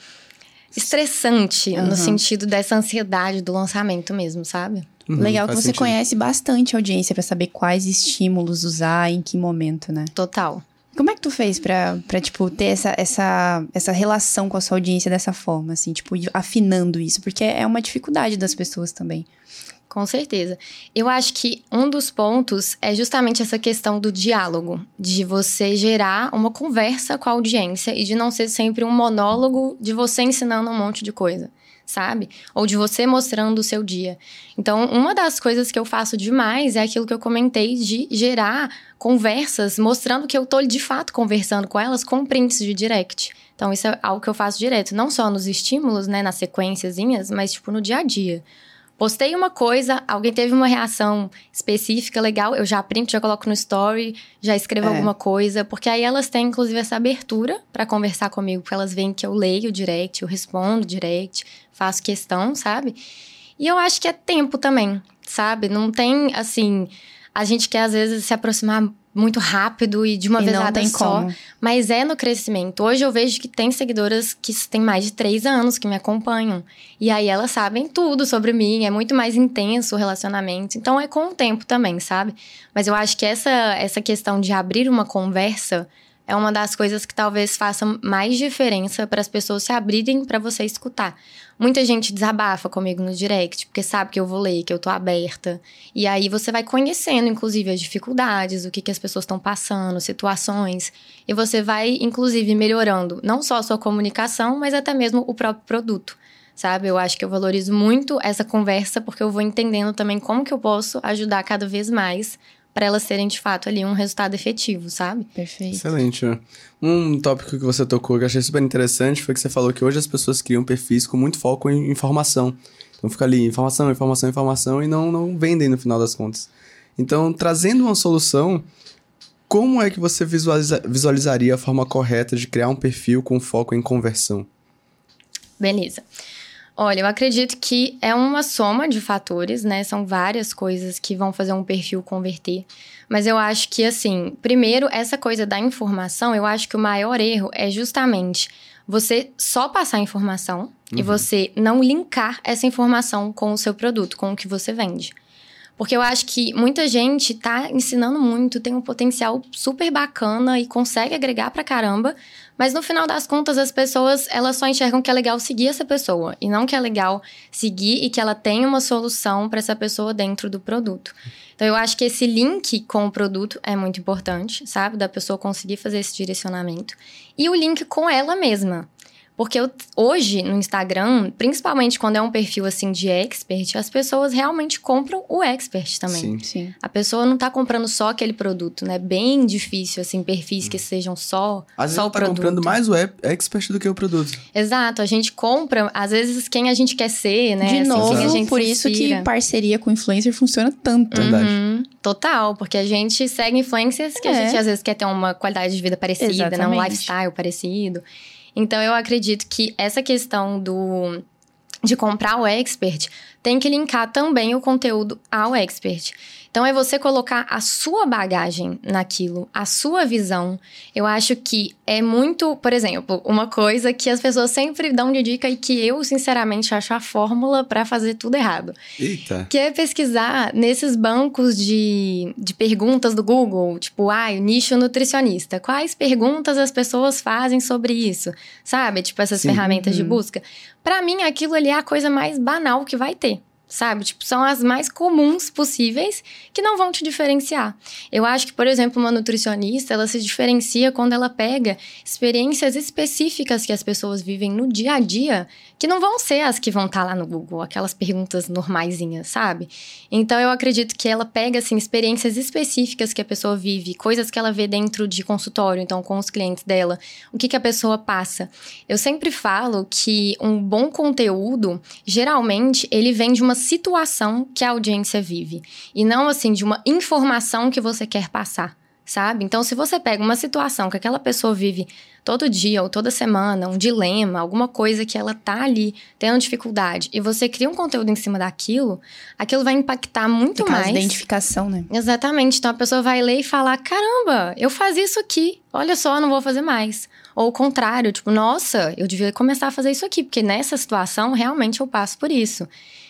Estressante, uhum. no sentido dessa ansiedade do lançamento mesmo, sabe? Uhum, Legal que você sentido. conhece bastante a audiência para saber quais estímulos usar em que momento, né? Total. Como é que tu fez pra, pra tipo, ter essa, essa, essa relação com a sua audiência dessa forma, assim, tipo, afinando isso? Porque é uma dificuldade das pessoas também. Com certeza. Eu acho que um dos pontos é justamente essa questão do diálogo, de você gerar uma conversa com a audiência e de não ser sempre um monólogo de você ensinando um monte de coisa sabe? Ou de você mostrando o seu dia. Então, uma das coisas que eu faço demais é aquilo que eu comentei de gerar conversas, mostrando que eu tô de fato conversando com elas com prints de direct. Então, isso é algo que eu faço direto, não só nos estímulos, né, nas sequênciazinhas, mas tipo no dia a dia. Postei uma coisa, alguém teve uma reação específica, legal, eu já printo, já coloco no story, já escrevo é. alguma coisa, porque aí elas têm inclusive essa abertura para conversar comigo, porque elas veem que eu leio direct, eu respondo direct, faço questão, sabe? E eu acho que é tempo também, sabe? Não tem assim, a gente quer às vezes se aproximar muito rápido e de uma vez só. Como. Mas é no crescimento. Hoje eu vejo que tem seguidoras que têm mais de três anos que me acompanham. E aí elas sabem tudo sobre mim, é muito mais intenso o relacionamento. Então é com o tempo também, sabe? Mas eu acho que essa, essa questão de abrir uma conversa é uma das coisas que talvez faça mais diferença para as pessoas se abrirem para você escutar. Muita gente desabafa comigo no direct, porque sabe que eu vou ler, que eu tô aberta. E aí você vai conhecendo, inclusive, as dificuldades, o que, que as pessoas estão passando, situações. E você vai, inclusive, melhorando não só a sua comunicação, mas até mesmo o próprio produto. Sabe? Eu acho que eu valorizo muito essa conversa, porque eu vou entendendo também como que eu posso ajudar cada vez mais para elas terem de fato ali um resultado efetivo, sabe? Perfeito. Excelente. Um tópico que você tocou que eu achei super interessante foi que você falou que hoje as pessoas criam perfis com muito foco em informação. Então fica ali informação, informação, informação e não, não vendem no final das contas. Então, trazendo uma solução, como é que você visualiza, visualizaria a forma correta de criar um perfil com foco em conversão? Beleza. Olha, eu acredito que é uma soma de fatores, né? São várias coisas que vão fazer um perfil converter. Mas eu acho que, assim, primeiro, essa coisa da informação, eu acho que o maior erro é justamente você só passar informação uhum. e você não linkar essa informação com o seu produto, com o que você vende. Porque eu acho que muita gente tá ensinando muito, tem um potencial super bacana e consegue agregar pra caramba, mas no final das contas as pessoas, elas só enxergam que é legal seguir essa pessoa e não que é legal seguir e que ela tem uma solução para essa pessoa dentro do produto. Então eu acho que esse link com o produto é muito importante, sabe? Da pessoa conseguir fazer esse direcionamento e o link com ela mesma. Porque eu, hoje, no Instagram, principalmente quando é um perfil assim de expert, as pessoas realmente compram o expert também. Sim. Sim. A pessoa não tá comprando só aquele produto, né? Bem difícil, assim, perfis hum. que sejam só, às só vezes o tá produto. comprando mais o expert do que o produto. Exato. A gente compra, às vezes, quem a gente quer ser, né? De assim, novo, por isso que parceria com influencer funciona tanto. Verdade. Uhum, total, porque a gente segue influencers que é. a gente às vezes quer ter uma qualidade de vida parecida, né? Um lifestyle parecido. Então eu acredito que essa questão do de comprar o expert tem que linkar também o conteúdo ao expert. Então é você colocar a sua bagagem naquilo, a sua visão. Eu acho que é muito, por exemplo, uma coisa que as pessoas sempre dão de dica e que eu sinceramente acho a fórmula para fazer tudo errado. Eita. Que é pesquisar nesses bancos de, de perguntas do Google, tipo, ah, nicho nutricionista. Quais perguntas as pessoas fazem sobre isso? Sabe? Tipo, essas Sim. ferramentas de Uhum. busca. Para mim, aquilo ali é a coisa mais banal que vai ter. Sabe? Tipo, são as mais comuns possíveis que não vão te diferenciar. Eu acho que, por exemplo, uma nutricionista, ela se diferencia quando ela pega experiências específicas que as pessoas vivem no dia a dia, que não vão ser as que vão estar lá no Google, aquelas perguntas normaisinhas, sabe? Então eu acredito que ela pega assim experiências específicas que a pessoa vive, coisas que ela vê dentro de consultório, então com os clientes dela, o que que a pessoa passa. Eu sempre falo que um bom conteúdo, geralmente, ele vem de uma situação que a audiência vive e não assim de uma informação que você quer passar. Sabe? Então, se você pega uma situação que aquela pessoa vive todo dia ou toda semana, um dilema, alguma coisa que ela tá ali tendo dificuldade, e você cria um conteúdo em cima daquilo, aquilo vai impactar muito Por mais. identificação, né? Exatamente. Então a pessoa vai ler e falar: caramba, eu fazia isso aqui, olha só, não vou fazer mais. Ou o contrário, tipo, nossa, eu devia começar a fazer isso aqui, porque nessa situação realmente eu passo por isso.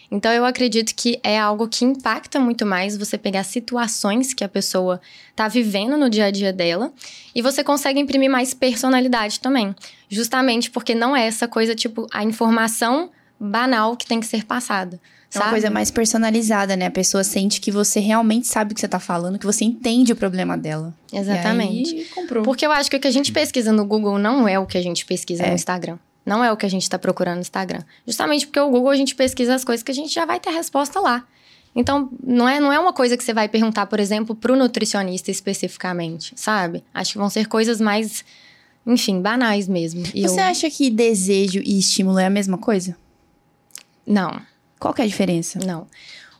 Então eu acredito que é algo que impacta muito mais você pegar situações que a pessoa tá vivendo no dia a dia dela e você consegue imprimir mais personalidade também. Justamente porque não é essa coisa, tipo, a informação banal que tem que ser passada. É uma sabe? coisa mais personalizada, né? A pessoa sente que você realmente sabe o que você tá falando, que você entende o problema dela. Exatamente. E aí, comprou. Porque eu acho que o que a gente pesquisa no Google não é o que a gente pesquisa É. no Instagram. Não é o que a gente está procurando no Instagram. Justamente porque o Google a gente pesquisa as coisas que a gente já vai ter a resposta lá. Então, não é, não é uma coisa que você vai perguntar, por exemplo, pro nutricionista especificamente, sabe? Acho que vão ser coisas mais, enfim, banais mesmo. E Você eu... acha que desejo e estímulo é a mesma coisa? Não, Qual que é a diferença? Não.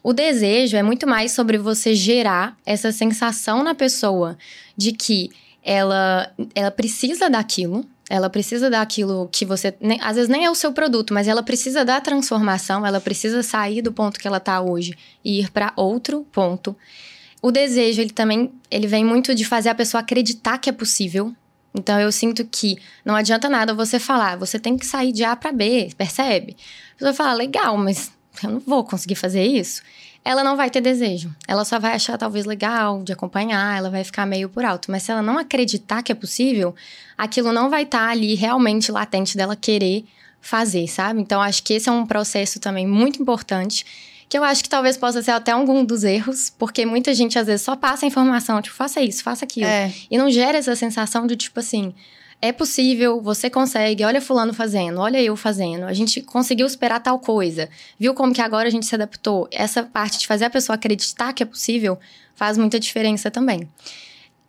O desejo é muito mais sobre você gerar essa sensação na pessoa de que ela, ela precisa daquilo, ela precisa daquilo que você. nem- às vezes nem é o seu produto, mas ela precisa da transformação, ela precisa sair do ponto que ela tá hoje e ir para outro ponto. O desejo, ele também ele vem muito de fazer a pessoa acreditar que é possível. Então eu sinto que não adianta nada você falar, você tem que sair de A para B, percebe? A pessoa fala, legal, mas eu não vou conseguir fazer isso. Ela não vai ter desejo. Ela só vai achar talvez legal de acompanhar, ela vai ficar meio por alto. Mas se ela não acreditar que é possível, aquilo não vai estar ali realmente latente dela querer fazer, sabe? Então acho que esse é um processo também muito importante. Que eu acho que talvez possa ser até algum dos erros, porque muita gente às vezes só passa a informação, tipo, faça isso, faça aquilo. É. E não gera essa sensação de tipo assim, é possível, você consegue, olha fulano fazendo, olha eu fazendo, a gente conseguiu superar tal coisa. Viu como que agora a gente se adaptou? Essa parte de fazer a pessoa acreditar que é possível faz muita diferença também.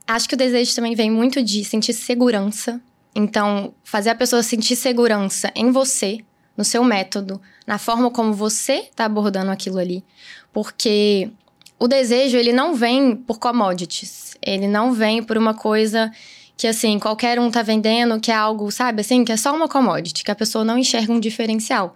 Acho que o desejo também vem muito de sentir segurança. Então, fazer a pessoa sentir segurança em você, no seu método, na forma como você está abordando aquilo ali. Porque o desejo, ele não vem por commodities. Ele não vem por uma coisa que, assim, qualquer um tá vendendo, que é algo, sabe, assim, que é só uma commodity, que a pessoa não enxerga um diferencial.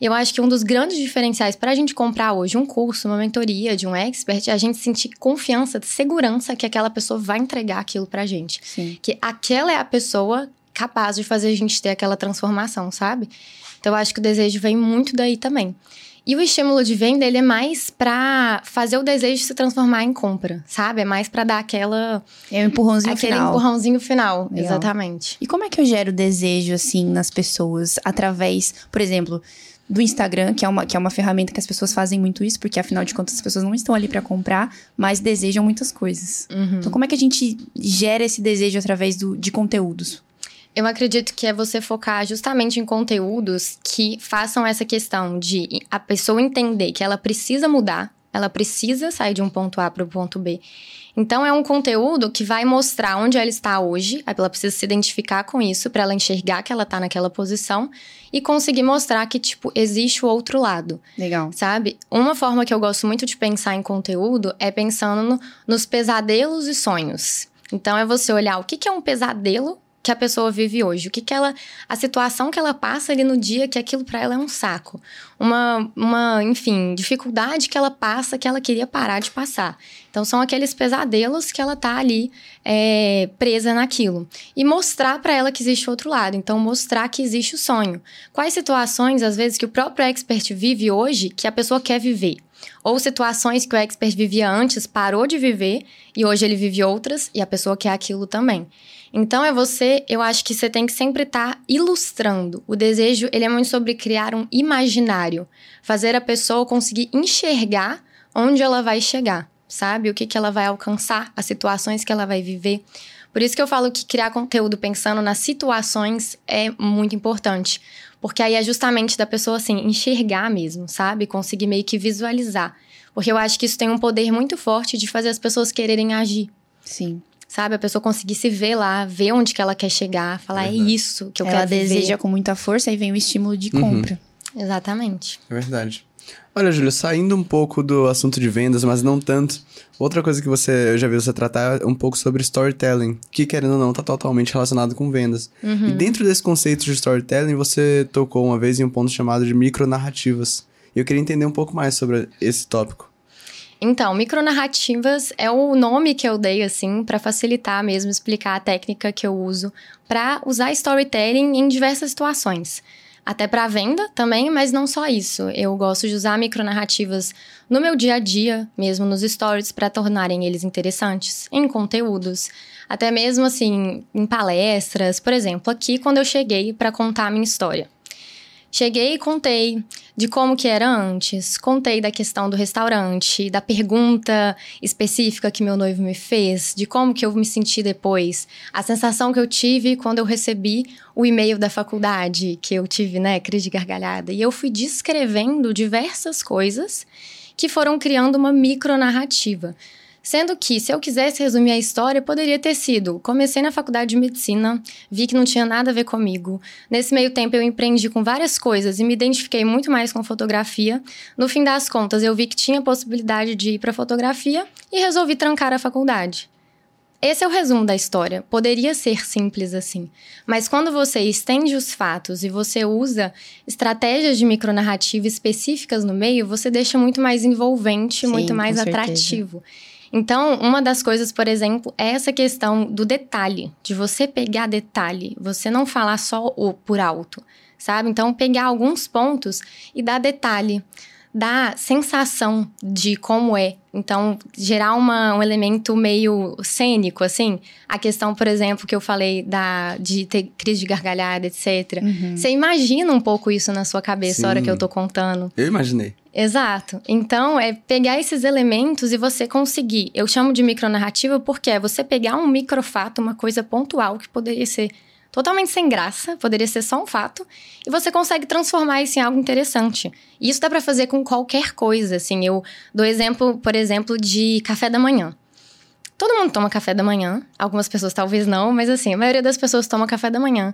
Eu acho que um dos grandes diferenciais para a gente comprar hoje um curso, uma mentoria de um expert, é a gente sentir confiança, segurança que aquela pessoa vai entregar aquilo pra gente. Sim. Que aquela é a pessoa capaz de fazer a gente ter aquela transformação, sabe? Então eu acho que o desejo vem muito daí também. E o estímulo de venda, ele é mais pra fazer o desejo se transformar em compra, sabe? É mais pra dar aquela É um empurrãozinho aquele final. empurrãozinho final, Legal. exatamente. E como é que eu gero desejo, assim, nas pessoas? Através, por exemplo, do Instagram, que é, uma, que é uma ferramenta que as pessoas fazem muito isso, porque afinal de contas as pessoas não estão ali pra comprar, mas desejam muitas coisas. Uhum. Então, como é que a gente gera esse desejo através do, de conteúdos? Eu acredito que é você focar justamente em conteúdos que façam essa questão de a pessoa entender que ela precisa mudar, ela precisa sair de um ponto A para o ponto B. Então é um conteúdo que vai mostrar onde ela está hoje, ela precisa se identificar com isso para ela enxergar que ela está naquela posição e conseguir mostrar que tipo existe o outro lado Legal. sabe? Uma forma que eu gosto muito de pensar em conteúdo é pensando no- nos pesadelos e sonhos. Então é você olhar o que, que é um pesadelo que a pessoa vive hoje, o que, que ela, a situação que ela passa ali no dia, que aquilo para ela é um saco, uma, uma, enfim, dificuldade que ela passa que ela queria parar de passar. Então são aqueles pesadelos que ela tá ali é, presa naquilo e mostrar para ela que existe outro lado. Então mostrar que existe o sonho. Quais situações às vezes que o próprio expert vive hoje que a pessoa quer viver? Ou situações que o expert vivia antes, parou de viver e hoje ele vive outras e a pessoa quer aquilo também. Então é você, eu acho que você tem que sempre estar tá ilustrando. O desejo, ele é muito sobre criar um imaginário, fazer a pessoa conseguir enxergar onde ela vai chegar, sabe? O que, que ela vai alcançar, as situações que ela vai viver. Por isso que eu falo que criar conteúdo pensando nas situações é muito importante. Porque aí é justamente da pessoa, assim, enxergar mesmo, sabe? Conseguir meio que visualizar. Porque eu acho que isso tem um poder muito forte de fazer as pessoas quererem agir. Sim sabe? A pessoa conseguir se ver lá, ver onde que ela quer chegar, falar, é Verdade. é isso que eu ela quero deseja com muita força, aí vem o estímulo de uhum. compra. Exatamente. É verdade. Olha, Júlio, saindo um pouco do assunto de vendas, mas não tanto, outra coisa que você eu já vi você tratar é um pouco sobre storytelling, que querendo ou não está totalmente relacionado com vendas. Uhum. E dentro desse conceito de storytelling, você tocou uma vez em um ponto chamado de micronarrativas. E eu queria entender um pouco mais sobre esse tópico. Então, micronarrativas é o nome que eu dei, assim, para facilitar mesmo, explicar a técnica que eu uso para usar storytelling em diversas situações. Até para venda também, mas não só isso. Eu gosto de usar micronarrativas no meu dia a dia, mesmo nos stories, para tornarem eles interessantes, em conteúdos, até mesmo assim, em palestras. Por exemplo, aqui quando eu cheguei para contar a minha história. Cheguei e contei de como que era antes, contei da questão do restaurante, da pergunta específica que meu noivo me fez, de como que eu me senti depois, a sensação que eu tive quando eu recebi o e-mail da faculdade, que eu tive, né, crise de gargalhada. E eu fui descrevendo diversas coisas que foram criando uma micronarrativa. Sendo que, se eu quisesse resumir a história, poderia ter sido: comecei na faculdade de medicina, vi que não tinha nada a ver comigo. Nesse meio tempo, eu empreendi com várias coisas e me identifiquei muito mais com fotografia. No fim das contas, eu vi que tinha possibilidade de ir para fotografia e resolvi trancar a faculdade. Esse é o resumo da história. Poderia ser simples assim. Mas quando você estende os fatos e você usa estratégias de micronarrativa específicas no meio, você deixa muito mais envolvente, Sim, muito mais atrativo. Certeza. Então, uma das coisas, por exemplo, é essa questão do detalhe, de você pegar detalhe, você não falar só o por alto, sabe? Então, pegar alguns pontos e dar detalhe, dar sensação de como é. Então, gerar uma, um elemento meio cênico, assim. A questão, por exemplo, que eu falei da, de ter crise de gargalhada, etc. Uhum. Você imagina um pouco isso na sua cabeça Sim. a hora que eu tô contando. Eu imaginei. Exato. Então, é pegar esses elementos e você conseguir. Eu chamo de micronarrativa porque é você pegar um microfato, uma coisa pontual que poderia ser totalmente sem graça, poderia ser só um fato, e você consegue transformar isso em algo interessante. E isso dá para fazer com qualquer coisa, assim. Eu dou exemplo, por exemplo, de café da manhã. Todo mundo toma café da manhã, algumas pessoas talvez não, mas assim, a maioria das pessoas toma café da manhã.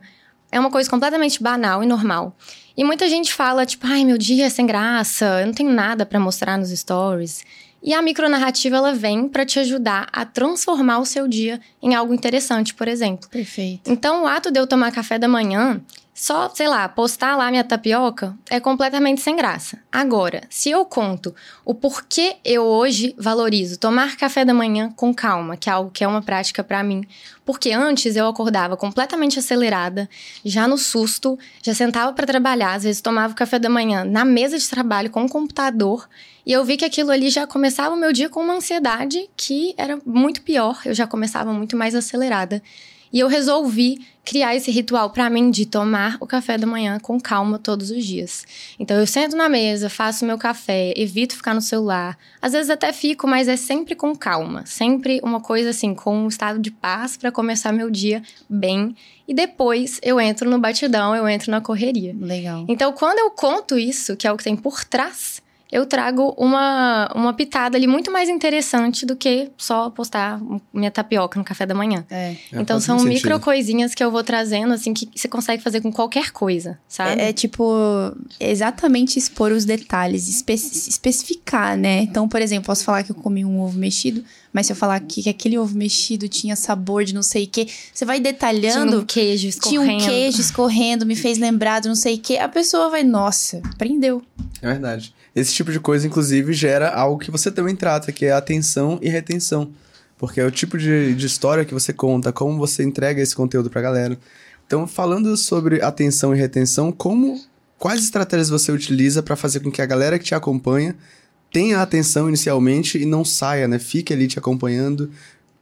É uma coisa completamente banal e normal. E muita gente fala, tipo, ai, meu dia é sem graça, eu não tenho nada para mostrar nos stories. E a micronarrativa ela vem para te ajudar a transformar o seu dia em algo interessante, por exemplo. Perfeito. Então, o ato de eu tomar café da manhã, só, sei lá, postar lá minha tapioca é completamente sem graça. Agora, se eu conto o porquê eu hoje valorizo tomar café da manhã com calma, que é algo que é uma prática para mim, porque antes eu acordava completamente acelerada, já no susto, já sentava para trabalhar, às vezes tomava o café da manhã na mesa de trabalho com o computador, e eu vi que aquilo ali já começava o meu dia com uma ansiedade que era muito pior, eu já começava muito mais acelerada. E eu resolvi criar esse ritual para mim de tomar o café da manhã com calma todos os dias. Então eu sento na mesa, faço meu café, evito ficar no celular. Às vezes até fico, mas é sempre com calma, sempre uma coisa assim, com um estado de paz para começar meu dia bem. E depois eu entro no batidão, eu entro na correria. Legal. Então quando eu conto isso, que é o que tem por trás, eu trago uma, uma pitada ali muito mais interessante do que só postar minha tapioca no café da manhã. É. É, então faz são muito micro sentido. coisinhas que eu vou trazendo, assim, que você consegue fazer com qualquer coisa, sabe? É, é tipo, exatamente expor os detalhes, espe- especificar, né? Então, por exemplo, posso falar que eu comi um ovo mexido, mas se eu falar que, que aquele ovo mexido tinha sabor de não sei o quê, você vai Tinha detalhando. um queijo Tinha escorrendo. um queijo escorrendo, me fez lembrar do não sei o quê. A pessoa vai, nossa, prendeu. É verdade. Esse tipo de coisa, inclusive, gera algo que você também trata, que é atenção e retenção. Porque é o tipo de, de história que você conta, como você entrega esse conteúdo pra galera. Então, falando sobre atenção e retenção, como quais estratégias você utiliza para fazer com que a galera que te acompanha tenha atenção inicialmente e não saia, né? Fique ali te acompanhando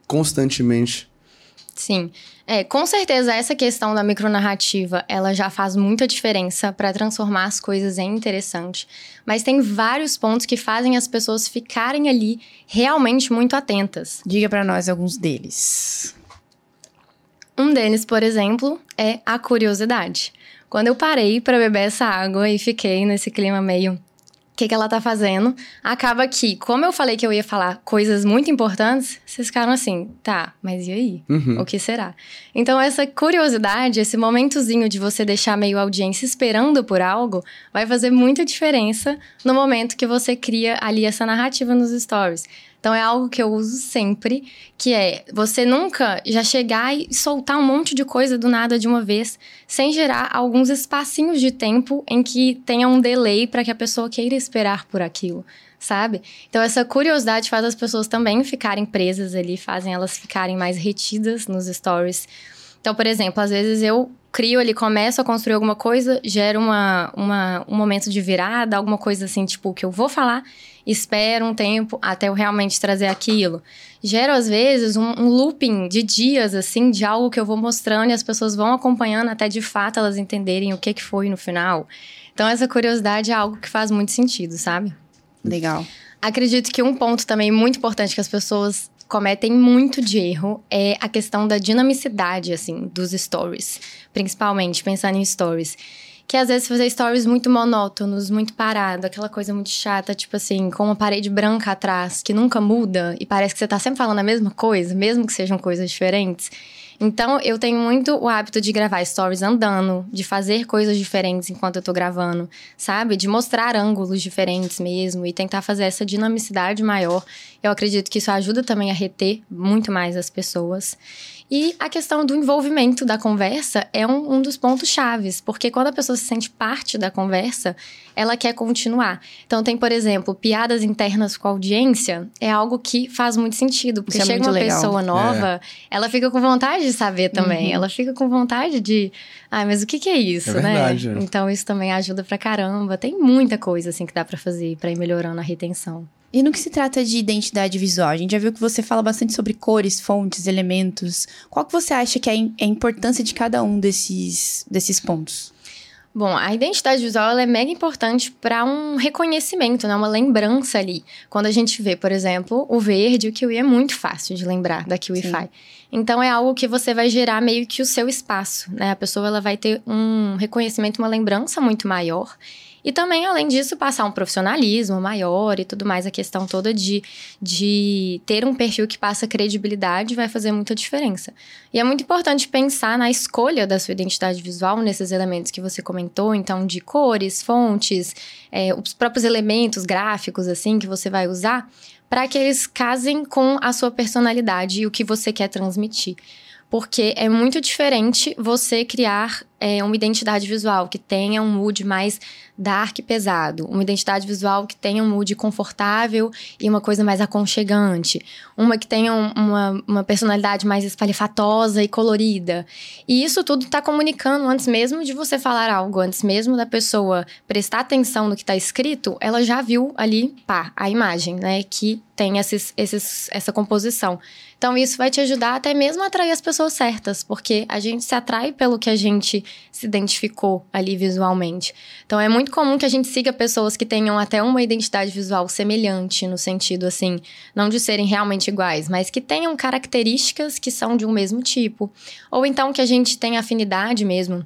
constantemente. Sim. É, com certeza essa questão da micronarrativa, ela já faz muita diferença para transformar as coisas em interessante. Mas tem vários pontos que fazem as pessoas ficarem ali realmente muito atentas. Diga pra nós alguns deles. Um deles, por exemplo, é a curiosidade. Quando eu parei para beber essa água e fiquei nesse clima meio que, que ela tá fazendo. Acaba que, como eu falei que eu ia falar coisas muito importantes, vocês ficaram assim, tá, mas e aí? Uhum. O que será? Então, essa curiosidade, esse momentozinho de você deixar meio a audiência esperando por algo, vai fazer muita diferença no momento que você cria ali essa narrativa nos stories. Então, é algo que eu uso sempre, que é você nunca já chegar e soltar um monte de coisa do nada de uma vez, sem gerar alguns espacinhos de tempo em que tenha um delay para que a pessoa queira esperar por aquilo sabe? Então essa curiosidade faz as pessoas também ficarem presas ali, fazem elas ficarem mais retidas nos stories. Então, por exemplo, às vezes eu crio ali, começo a construir alguma coisa, gero uma, uma, um momento de virada, alguma coisa assim, tipo, que eu vou falar, espero um tempo até eu realmente trazer aquilo. Gero, às vezes, um, um looping de dias, assim, de algo que eu vou mostrando e as pessoas vão acompanhando até de fato elas entenderem o que, que foi no final. Então, essa curiosidade é algo que faz muito sentido, sabe? Legal. Acredito que um ponto também muito importante que as pessoas cometem muito de erro é a questão da dinamicidade, assim, dos stories. Principalmente, pensando em stories. Que às vezes fazer stories muito monótonos, muito parado, aquela coisa muito chata, tipo assim, com uma parede branca atrás, que nunca muda e parece que você tá sempre falando a mesma coisa, mesmo que sejam coisas diferentes. Então, eu tenho muito o hábito de gravar stories andando, de fazer coisas diferentes enquanto eu tô gravando, sabe? De mostrar ângulos diferentes mesmo e tentar fazer essa dinamicidade maior. Eu acredito que isso ajuda também a reter muito mais as pessoas. E a questão do envolvimento da conversa é um, um dos pontos chaves, porque quando a pessoa se sente parte da conversa, ela quer continuar. Então, tem, por exemplo, piadas internas com a audiência, é algo que faz muito sentido, porque Isso é chega muito uma legal. pessoa nova, ela fica com vontade de saber também, Uhum. ela fica com vontade de, ai, mas o que, que é isso, É verdade, né? é. Então, isso também ajuda pra caramba. Tem muita coisa, assim, que dá pra fazer pra ir melhorando a retenção. E no que se trata de identidade visual, a gente já viu que você fala bastante sobre cores, fontes, elementos. Qual que você acha que é a a importância de cada um desses, desses pontos? Bom, a identidade visual é mega importante para um reconhecimento, né? Uma lembrança ali. Quando a gente vê, por exemplo, o verde, o kiwi é muito fácil de lembrar da KiwiFi. Então é algo que você vai gerar meio que o seu espaço, né? A pessoa ela vai ter um reconhecimento, uma lembrança muito maior. E também, além disso, passar um profissionalismo maior e tudo mais, a questão toda de, de ter um perfil que passa credibilidade vai fazer muita diferença. E é muito importante pensar na escolha da sua identidade visual nesses elementos que você comentou, então de cores, fontes, é, os próprios elementos gráficos assim que você vai usar, para que eles casem com a sua personalidade e o que você quer transmitir. Porque é muito diferente você criar é, uma identidade visual que tenha um mood mais dark e pesado, uma identidade visual que tenha um mood confortável e uma coisa mais aconchegante, uma que tenha um- uma, uma personalidade mais espalhafatosa e colorida. E isso tudo está comunicando antes mesmo de você falar algo, antes mesmo da pessoa prestar atenção no que está escrito, ela já viu ali, pá, a imagem, né, que tem esses, esses, essa composição. Então, isso vai te ajudar até mesmo a atrair as pessoas certas, porque a gente se atrai pelo que a gente se identificou ali visualmente. Então, é muito comum que a gente siga pessoas que tenham até uma identidade visual semelhante, no sentido assim, não de serem realmente iguais, mas que tenham características que são de um mesmo tipo. Ou então que a gente tenha afinidade mesmo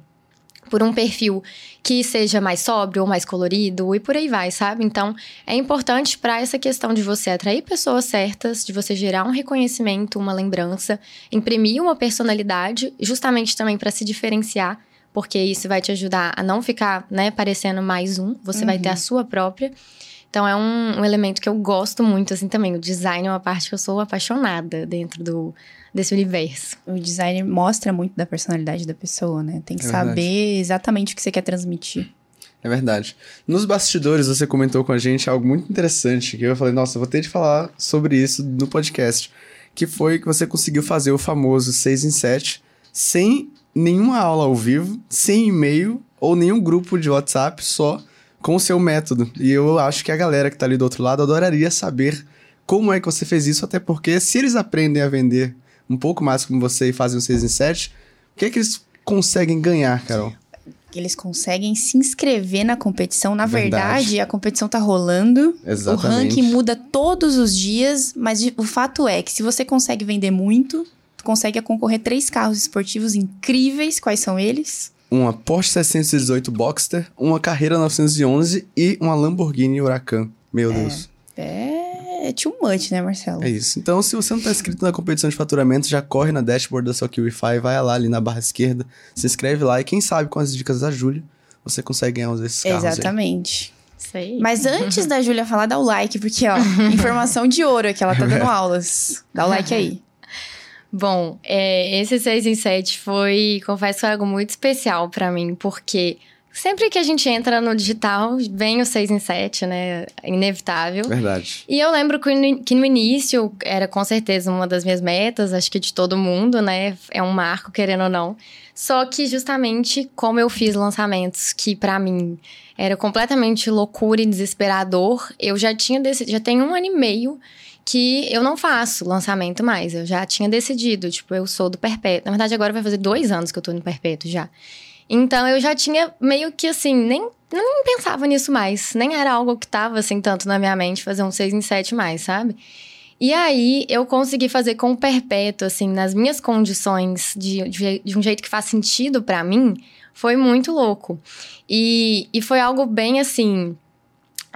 por um perfil que seja mais sóbrio ou mais colorido e por aí vai, sabe? Então, é importante para essa questão de você atrair pessoas certas, de você gerar um reconhecimento, uma lembrança, imprimir uma personalidade, justamente também para se diferenciar, porque isso vai te ajudar a não ficar, né, parecendo mais um, você uhum. vai ter a uhum. sua própria. Então é um, um, elemento que eu gosto muito, assim, também. O design é uma parte que eu sou apaixonada dentro do, desse universo. O design mostra muito da personalidade da pessoa, né? Tem que é saber exatamente o que você quer transmitir. É verdade. Nos bastidores, você comentou com a gente algo muito interessante, que eu falei, nossa, vou ter de falar sobre isso no podcast, que foi que você conseguiu fazer o famoso 6 em 7 sem nenhuma aula ao vivo, sem e-mail ou nenhum grupo de WhatsApp, só com o seu método. E eu acho que a galera que tá ali do outro lado adoraria saber como é que você fez isso, até porque se eles aprendem a vender um pouco mais como você e fazem o 6 em 7, o que é que eles conseguem ganhar, Carol? Eles conseguem se inscrever na competição. Na verdade, verdade a competição tá rolando. Exatamente. O ranking muda todos os dias, mas o fato é que se você consegue vender muito, tu consegue concorrer três carros esportivos incríveis. Quais são eles? uma Porsche 718 Boxster, uma Carreira 911 e uma Lamborghini Huracan. Meu é, Deus. É, é too much, né, Marcelo? É isso. Então, se você não está inscrito na competição de faturamento, já corre na dashboard da sua QIFI, vai lá ali na barra esquerda, se inscreve lá e quem sabe com as dicas da Júlia, você consegue ganhar uns desses carros Exatamente. Aí. Sei. Mas antes da Júlia falar, dá o like, porque, ó, informação de ouro que ela tá dando aulas. Dá o like aí. Bom, é, esse 6 em 7 foi, confesso, algo muito especial para mim, porque sempre que a gente entra no digital, vem o 6 em 7, né? Inevitável. Verdade. E eu lembro que no início era com certeza uma das minhas metas, acho que de todo mundo, né? É um marco, querendo ou não. Só que justamente como eu fiz lançamentos que para mim era completamente loucura e desesperador, eu já tinha decidido, já tenho um ano e meio que eu não faço lançamento mais. Eu já tinha decidido, tipo, eu sou do Perpétuo. Na verdade, agora vai fazer dois anos que eu tô no Perpétuo já. Então, eu já tinha meio que assim, nem, nem pensava nisso mais. Nem era algo que tava assim tanto na minha mente fazer um seis em sete mais, sabe? E aí, eu consegui fazer com o Perpétuo, assim, nas minhas condições, de, de, de um jeito que faz sentido para mim, foi muito louco. E, e foi algo bem assim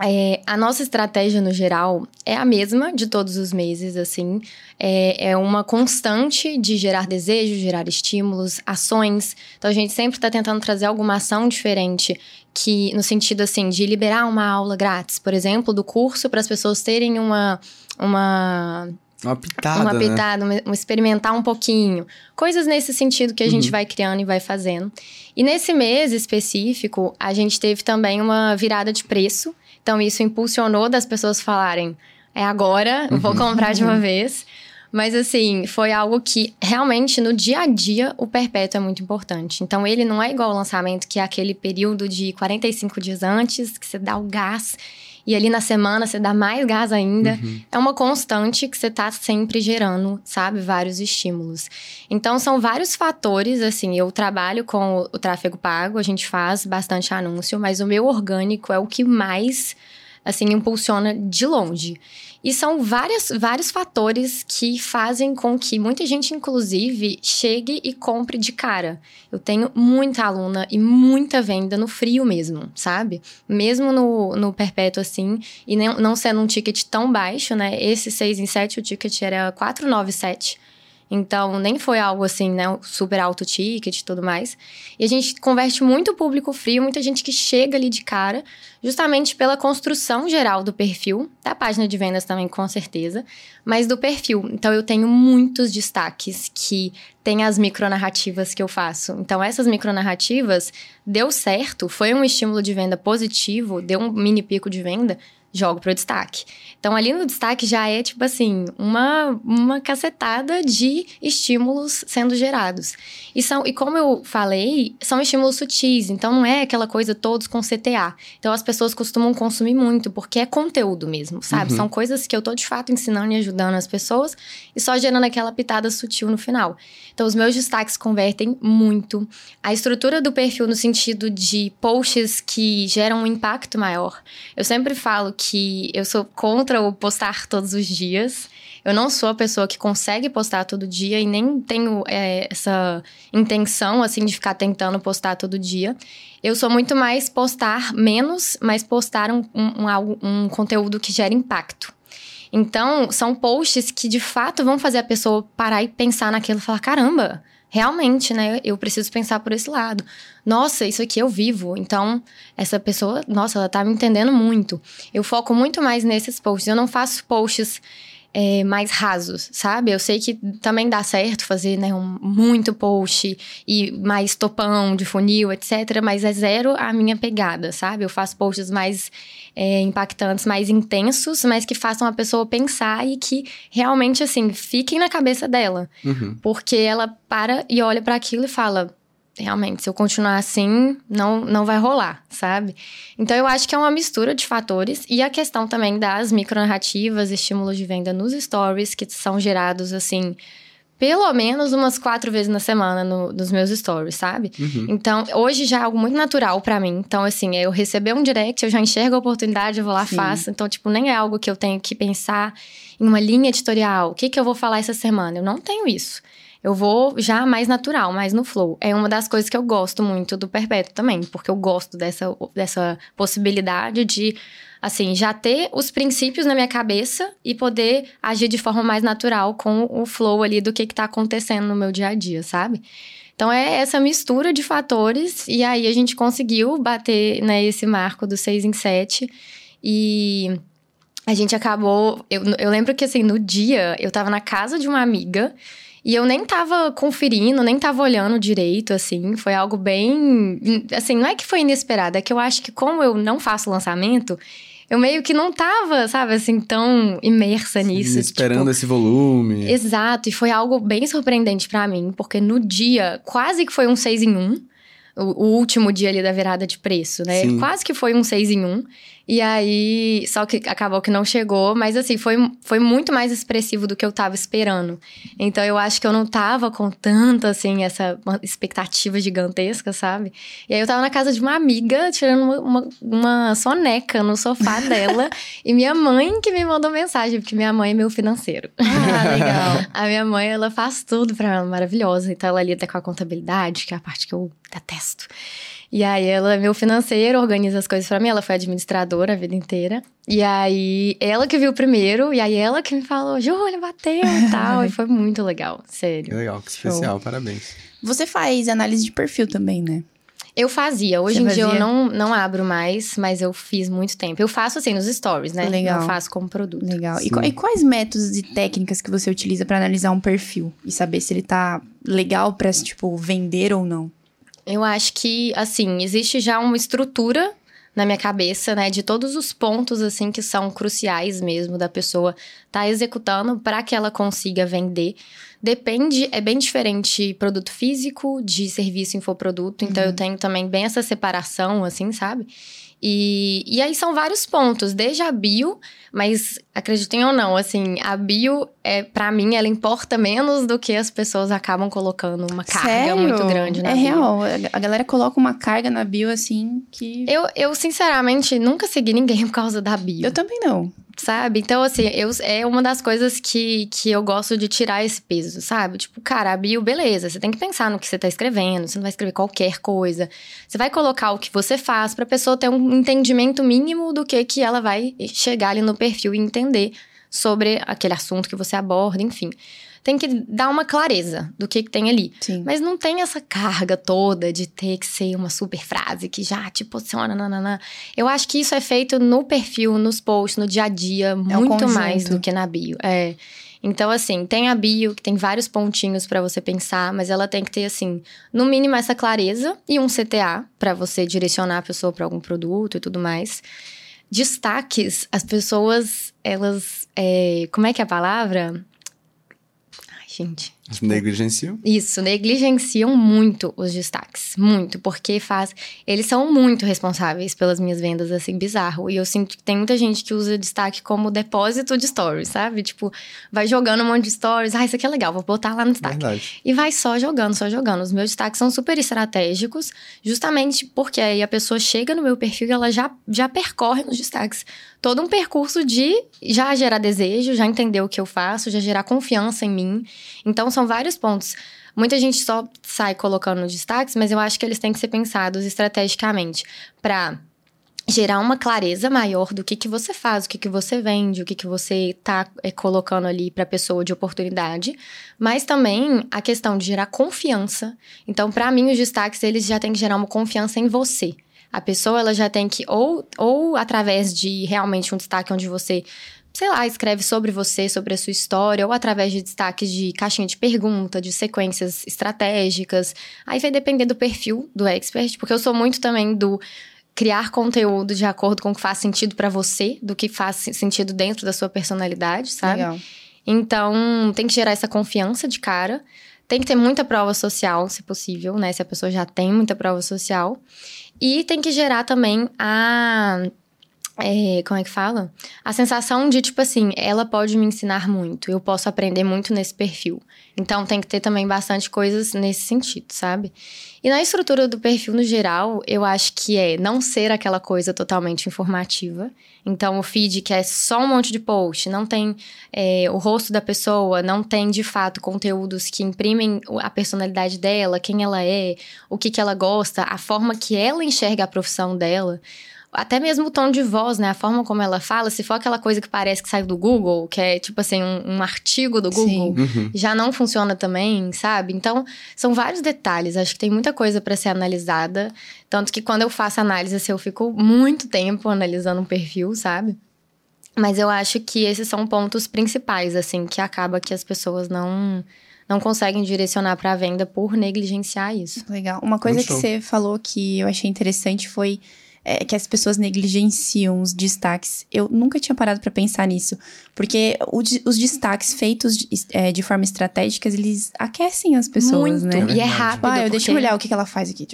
é, a nossa estratégia no geral é a mesma de todos os meses, assim. É, é, uma constante de gerar desejo, gerar estímulos, ações. Então a gente sempre está tentando trazer alguma ação diferente, que no sentido assim de liberar uma aula grátis, por exemplo, do curso para as pessoas terem uma uma uma pitada, uma né? pitada, né? um, experimentar um pouquinho. Coisas nesse sentido que a uhum. gente vai criando e vai fazendo. E nesse mês específico, a gente teve também uma virada de preço. Então, isso impulsionou das pessoas falarem: é agora, vou uhum. comprar de uma vez. Mas, assim, foi algo que realmente no dia a dia o perpétuo é muito importante. Então, ele não é igual ao lançamento, que é aquele período de 45 dias antes, que você dá o gás e ali na semana você dá mais gás ainda. Uhum. É uma constante que você tá sempre gerando, sabe? Vários estímulos. Então, são vários fatores, assim. Eu trabalho com o tráfego pago, a gente faz bastante anúncio, mas o meu orgânico é o que mais, assim, impulsiona de longe. E são várias, vários fatores que fazem com que muita gente, inclusive, chegue e compre de cara. Eu tenho muita aluna e muita venda no frio mesmo, sabe? Mesmo no, no perpétuo assim, e não, não sendo um ticket tão baixo, né? Esse 6 em 7, o ticket era 497. Então, nem foi algo assim, né? Super alto ticket e tudo mais. E a gente converte muito público frio, muita gente que chega ali de cara, justamente pela construção geral do perfil, da página de vendas também, com certeza, mas do perfil. Então, eu tenho muitos destaques que tem as micronarrativas que eu faço. Então, essas micronarrativas deu certo, foi um estímulo de venda positivo, deu um mini pico de venda, jogo pro destaque. Então, ali no destaque já é, tipo assim, uma, uma cacetada de estímulos sendo gerados. E, são, e como eu falei, são estímulos sutis, então não é aquela coisa todos com CTA. Então, as pessoas costumam consumir muito, porque é conteúdo mesmo, sabe? Uhum. São coisas que eu tô, de fato, ensinando e ajudando as pessoas, e só gerando aquela pitada sutil no final. Então, os meus destaques convertem muito. A estrutura do perfil no sentido de posts que geram um impacto maior. Eu sempre falo que eu sou contra o postar todos os dias. Eu não sou a pessoa que consegue postar todo dia e nem tenho é, essa intenção, assim, de ficar tentando postar todo dia. Eu sou muito mais postar menos, mas postar um, um, um, conteúdo que gera impacto. Então, são posts que de fato vão fazer a pessoa parar e pensar naquilo e falar: caramba, realmente, né? Eu preciso pensar por esse lado. Nossa, isso aqui eu vivo. Então, essa pessoa, nossa, ela tá me entendendo muito. Eu foco muito mais nesses posts. Eu não faço posts é, mais rasos, sabe? Eu sei que também dá certo fazer né, um, muito post e mais topão de funil, etc. Mas é zero a minha pegada, sabe? Eu faço posts mais é, impactantes, mais intensos, mas que façam a pessoa pensar e que realmente, assim, fiquem na cabeça dela. Uhum. Porque ela para e olha para aquilo e fala: realmente, se eu continuar assim, não, não vai rolar, sabe? Então eu acho que é uma mistura de fatores e a questão também das micronarrativas, estímulos de venda nos stories, que são gerados assim. Pelo menos umas quatro vezes na semana no, nos meus stories, sabe? Uhum. Então, hoje já é algo muito natural para mim. Então, assim, eu receber um direct, eu já enxergo a oportunidade, eu vou lá, Sim. faço. Então, tipo, nem é algo que eu tenho que pensar em uma linha editorial. O que, que eu vou falar essa semana? Eu não tenho isso. Eu vou já mais natural, mais no flow. É uma das coisas que eu gosto muito do Perpétuo também, porque eu gosto dessa, dessa possibilidade de, assim, já ter os princípios na minha cabeça e poder agir de forma mais natural com o flow ali do que, que tá acontecendo no meu dia a dia, sabe? Então é essa mistura de fatores, e aí a gente conseguiu bater né, esse marco do 6 em 7. E a gente acabou. Eu, eu lembro que assim, no dia eu tava na casa de uma amiga. E eu nem tava conferindo, nem tava olhando direito, assim. Foi algo bem. Assim, não é que foi inesperado, é que eu acho que, como eu não faço lançamento, eu meio que não tava, sabe, assim, tão imersa nisso. Esperando tipo, esse volume. Exato, e foi algo bem surpreendente pra mim, porque no dia, quase que foi um 6 em 1. O, o último dia ali da virada de preço, né? Sim. Quase que foi um 6 em 1. E aí, só que acabou que não chegou, mas assim, foi, foi muito mais expressivo do que eu tava esperando. Então eu acho que eu não tava com tanta, assim, essa expectativa gigantesca, sabe? E aí eu tava na casa de uma amiga, tirando uma, uma, uma soneca no sofá dela, e minha mãe que me mandou mensagem, porque minha mãe é meu financeiro. Ah, legal. A minha mãe, ela faz tudo pra ela, maravilhosa. Então ela lida com a contabilidade, que é a parte que eu detesto. E aí ela é meu financeiro, organiza as coisas pra mim. Ela foi administradora a vida inteira. E aí ela que viu primeiro, e aí ela que me falou, Júlia, bateu e tal. e foi muito legal, Que sério. legal, que especial, parabéns. Você faz análise de perfil também, né? Eu fazia. Hoje Você em dia eu fazia? não, não abro mais, mas eu fiz muito tempo. Eu faço assim nos stories, né? Legal. Não faço como produto. Legal. E, e quais métodos e técnicas que você utiliza pra analisar um perfil e saber se ele tá legal pra, tipo, vender ou não? Eu acho que, assim, existe já uma estrutura na minha cabeça, né, de todos os pontos, assim, que são cruciais mesmo da pessoa tá executando para que ela consiga vender. Depende, é bem diferente produto físico de serviço infoproduto, então eu tenho também bem essa separação, assim, sabe? E, e aí são vários pontos, desde a bio, mas acreditem ou não, assim, a bio, é, para mim, ela importa menos do que as pessoas acabam colocando uma carga Sério? muito grande na É bio. real. A galera coloca uma carga na bio, assim, que... Eu, eu, sinceramente, nunca segui ninguém por causa da bio, Eu também não. Sabe? Então, assim, eu, é uma das coisas que, que eu gosto de tirar esse peso, sabe? Tipo, cara, a bio, beleza, você tem que pensar no que você tá escrevendo, você não vai escrever qualquer coisa. Você vai colocar o que você faz pra pessoa ter um entendimento mínimo do que, que ela vai chegar ali no perfil e entender sobre aquele assunto que você aborda, enfim. Tem que dar uma clareza do que, que tem ali. Sim. Mas não tem essa carga toda de ter que ser uma super frase que já te posiciona. Nanana. Eu acho que isso é feito no perfil, nos posts, no dia a dia, muito conjunto. mais do que na bio. É. Então, assim, tem a bio, que tem vários pontinhos pra você pensar, mas ela tem que ter, assim, no mínimo essa clareza e um CTA pra você direcionar a pessoa pra algum produto e tudo mais. Destaques, as pessoas, elas. é, como é que é a palavra? Gente. Negligenciam? Isso, negligenciam muito os destaques. Muito, porque faz. Eles são muito responsáveis pelas minhas vendas, assim, bizarro. E eu sinto que tem muita gente que usa destaque como depósito de stories, sabe? Tipo, vai jogando um monte de stories. Ah, isso aqui é legal, vou botar lá no destaque. Verdade. E vai só jogando, só jogando. Os meus destaques são super estratégicos, justamente porque aí a pessoa chega no meu perfil e ela já, já percorre nos destaques todo um percurso de já gerar desejo, já entender o que eu faço, já gerar confiança em mim. Então, são vários pontos. Muita gente só sai colocando destaques, mas eu acho que eles têm que ser pensados estrategicamente para gerar uma clareza maior do que, que você faz, o que, que você vende, o que, que você está é, colocando ali para a pessoa de oportunidade, mas também a questão de gerar confiança. Então, para mim, os destaques eles já têm que gerar uma confiança em você. A pessoa ela já tem que ou ou através de realmente um destaque onde você sei lá, escreve sobre você, sobre a sua história, ou através de destaques de caixinha de pergunta, de sequências estratégicas. Aí vai depender do perfil do expert, porque eu sou muito também do criar conteúdo de acordo com o que faz sentido para você, do que faz sentido dentro da sua personalidade, sabe? Legal. Então, tem que gerar essa confiança de cara. Tem que ter muita prova social, se possível, né? Se a pessoa já tem muita prova social. E tem que gerar também a é, como é que fala? A sensação de, tipo assim, ela pode me ensinar muito, eu posso aprender muito nesse perfil. Então tem que ter também bastante coisas nesse sentido, sabe? E na estrutura do perfil no geral, eu acho que é não ser aquela coisa totalmente informativa. Então o feed que é só um monte de post, não tem é, o rosto da pessoa, não tem de fato conteúdos que imprimem a personalidade dela, quem ela é, o que, que ela gosta, a forma que ela enxerga a profissão dela até mesmo o tom de voz, né? A forma como ela fala, se for aquela coisa que parece que saiu do Google, que é tipo assim, um, um artigo do Google, Uhum. já não funciona também, sabe? Então, são vários detalhes. Acho que tem muita coisa para ser analisada. Tanto que quando eu faço análise, assim, eu fico muito tempo analisando um perfil, sabe? Mas eu acho que esses são pontos principais, assim, que acaba que as pessoas não não conseguem direcionar para a venda por negligenciar isso. Legal. Uma coisa Muito que show. você falou que eu achei interessante foi é, que as pessoas negligenciam os destaques. Eu nunca tinha parado pra pensar nisso. Porque o os destaques feitos de, é, de forma estratégica, eles aquecem as pessoas, muito. né? E é rápido. Ah, eu deixa eu olhar o que que ela faz aqui.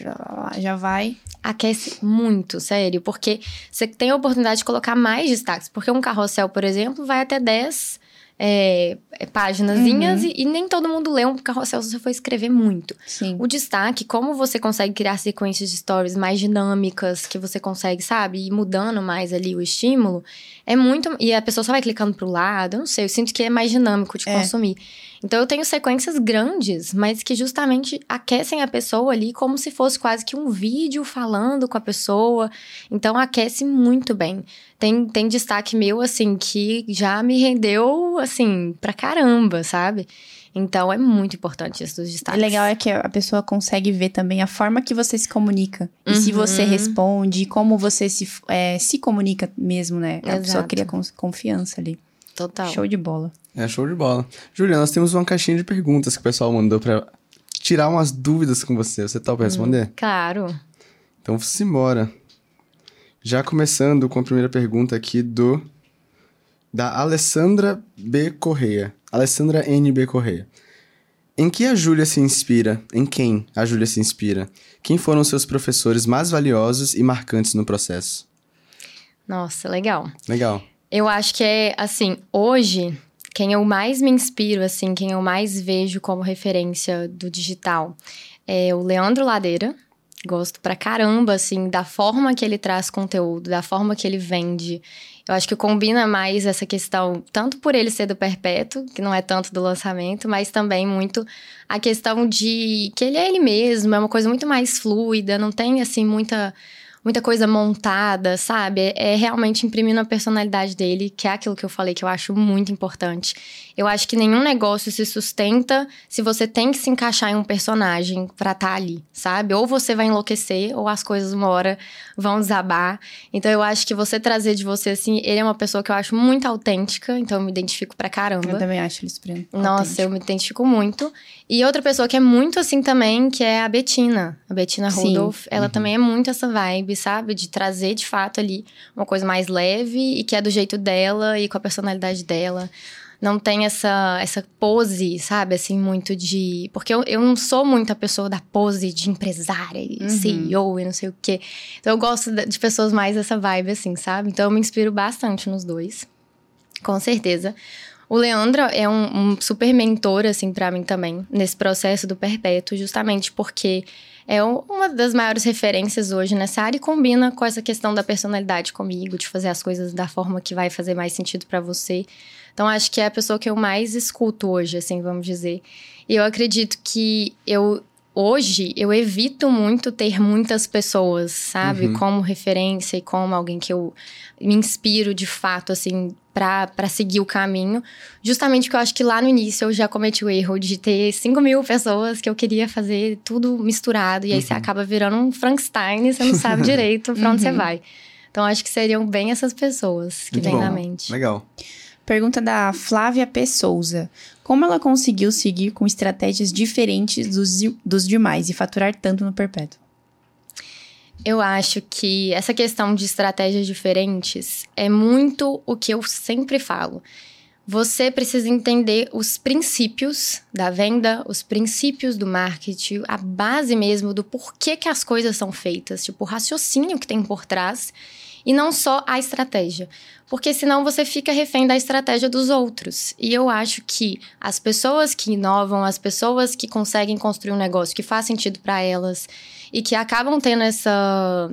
Já vai. aquece muito, sério, porque você tem a oportunidade de colocar mais destaques, porque um carrossel, por exemplo, vai até 10 é, é, páginazinhas Uhum. e, e nem todo mundo lê um carrossel se você for escrever muito. Sim. O destaque, como você consegue criar sequências de stories mais dinâmicas, que você consegue, sabe, ir mudando mais ali o estímulo, é muito. E a pessoa só vai clicando pro lado, eu não sei, eu sinto que é mais dinâmico de É. consumir. Então eu tenho sequências grandes, mas que justamente aquecem a pessoa ali como se fosse quase que um vídeo falando com a pessoa. Então aquece muito bem. Tem, tem destaque meu, assim, que já me rendeu, assim, pra caramba, sabe? Então é muito importante isso dos O destaques. legal é que a pessoa consegue ver também a forma que você se comunica. E se Uhum. você responde, como você se, é, se comunica mesmo, né? A pessoa cria con- confiança ali. Total. Show de bola. É show de bola. Juliana, nós temos uma caixinha de perguntas que o pessoal mandou pra tirar umas dúvidas com você. Você topa responder? Claro. Então, simbora. Já começando com a primeira pergunta aqui do... Da Alessandra B. Correia. Alessandra N. B. Correia. Em que a Júlia se inspira? Em quem a Júlia se inspira? Quem foram seus professores mais valiosos e marcantes no processo? Nossa, legal. Legal. Eu acho que é, assim, hoje, quem eu mais me inspiro, assim, quem eu mais vejo como referência do digital é o Leandro Ladeira. Gosto pra caramba, assim, da forma que ele traz conteúdo, da forma que ele vende. Eu acho que combina mais essa questão, tanto por ele ser do perpétuo, que não é tanto do lançamento, mas também muito a questão de que ele é ele mesmo, é uma coisa muito mais fluida, não tem, assim, muita muita coisa montada, sabe? É, é realmente imprimindo a personalidade dele, que é aquilo que eu falei que eu acho muito importante. Eu acho que nenhum negócio se sustenta se você tem que se encaixar em um personagem pra estar ali, sabe? Ou você vai enlouquecer, ou as coisas uma hora vão desabar. Então eu acho que você trazer de você, assim, ele é uma pessoa que eu acho muito autêntica, então eu me identifico pra caramba. Eu também acho ele super Nossa, autêntico. eu me identifico muito. E outra pessoa que é muito assim também, que é a Betina. A Betina Sim. Rudolph. Ela também é muito essa vibe, sabe? De trazer, de fato, ali uma coisa mais leve e que é do jeito dela e com a personalidade dela. Não tem essa, essa pose, sabe? Assim, muito de. Porque eu, eu não sou muito a pessoa da pose de empresária e uhum. CEO e não sei o quê. Então eu gosto de pessoas mais dessa vibe, assim, sabe? Então eu me inspiro bastante nos dois. Com certeza. O Leandro é um, um super mentor, assim, para mim também, nesse processo do perpétuo, justamente porque é uma das maiores referências hoje nessa área e combina com essa questão da personalidade comigo, de fazer as coisas da forma que vai fazer mais sentido para você. Então, acho que é a pessoa que eu mais escuto hoje, assim, vamos dizer. E eu acredito que eu hoje eu evito muito ter muitas pessoas, sabe, uhum. como referência e como alguém que eu me inspiro de fato, assim, para seguir o caminho. Justamente porque eu acho que lá no início eu já cometi o erro de ter 5 mil pessoas que eu queria fazer tudo misturado. E aí uhum. você acaba virando um Frankenstein e você não sabe direito pra onde uhum. você vai. Então acho que seriam bem essas pessoas que vêm na mente. Legal. Pergunta da Flávia P. Souza. Como ela conseguiu seguir com estratégias diferentes dos, dos demais e faturar tanto no perpétuo? Eu acho que essa questão de estratégias diferentes é muito o que eu sempre falo. Você precisa entender os princípios da venda, os princípios do marketing, a base mesmo do porquê que as coisas são feitas, tipo o raciocínio que tem por trás e não só a estratégia. Porque senão você fica refém da estratégia dos outros. E eu acho que as pessoas que inovam, as pessoas que conseguem construir um negócio que faz sentido para elas e que acabam tendo essa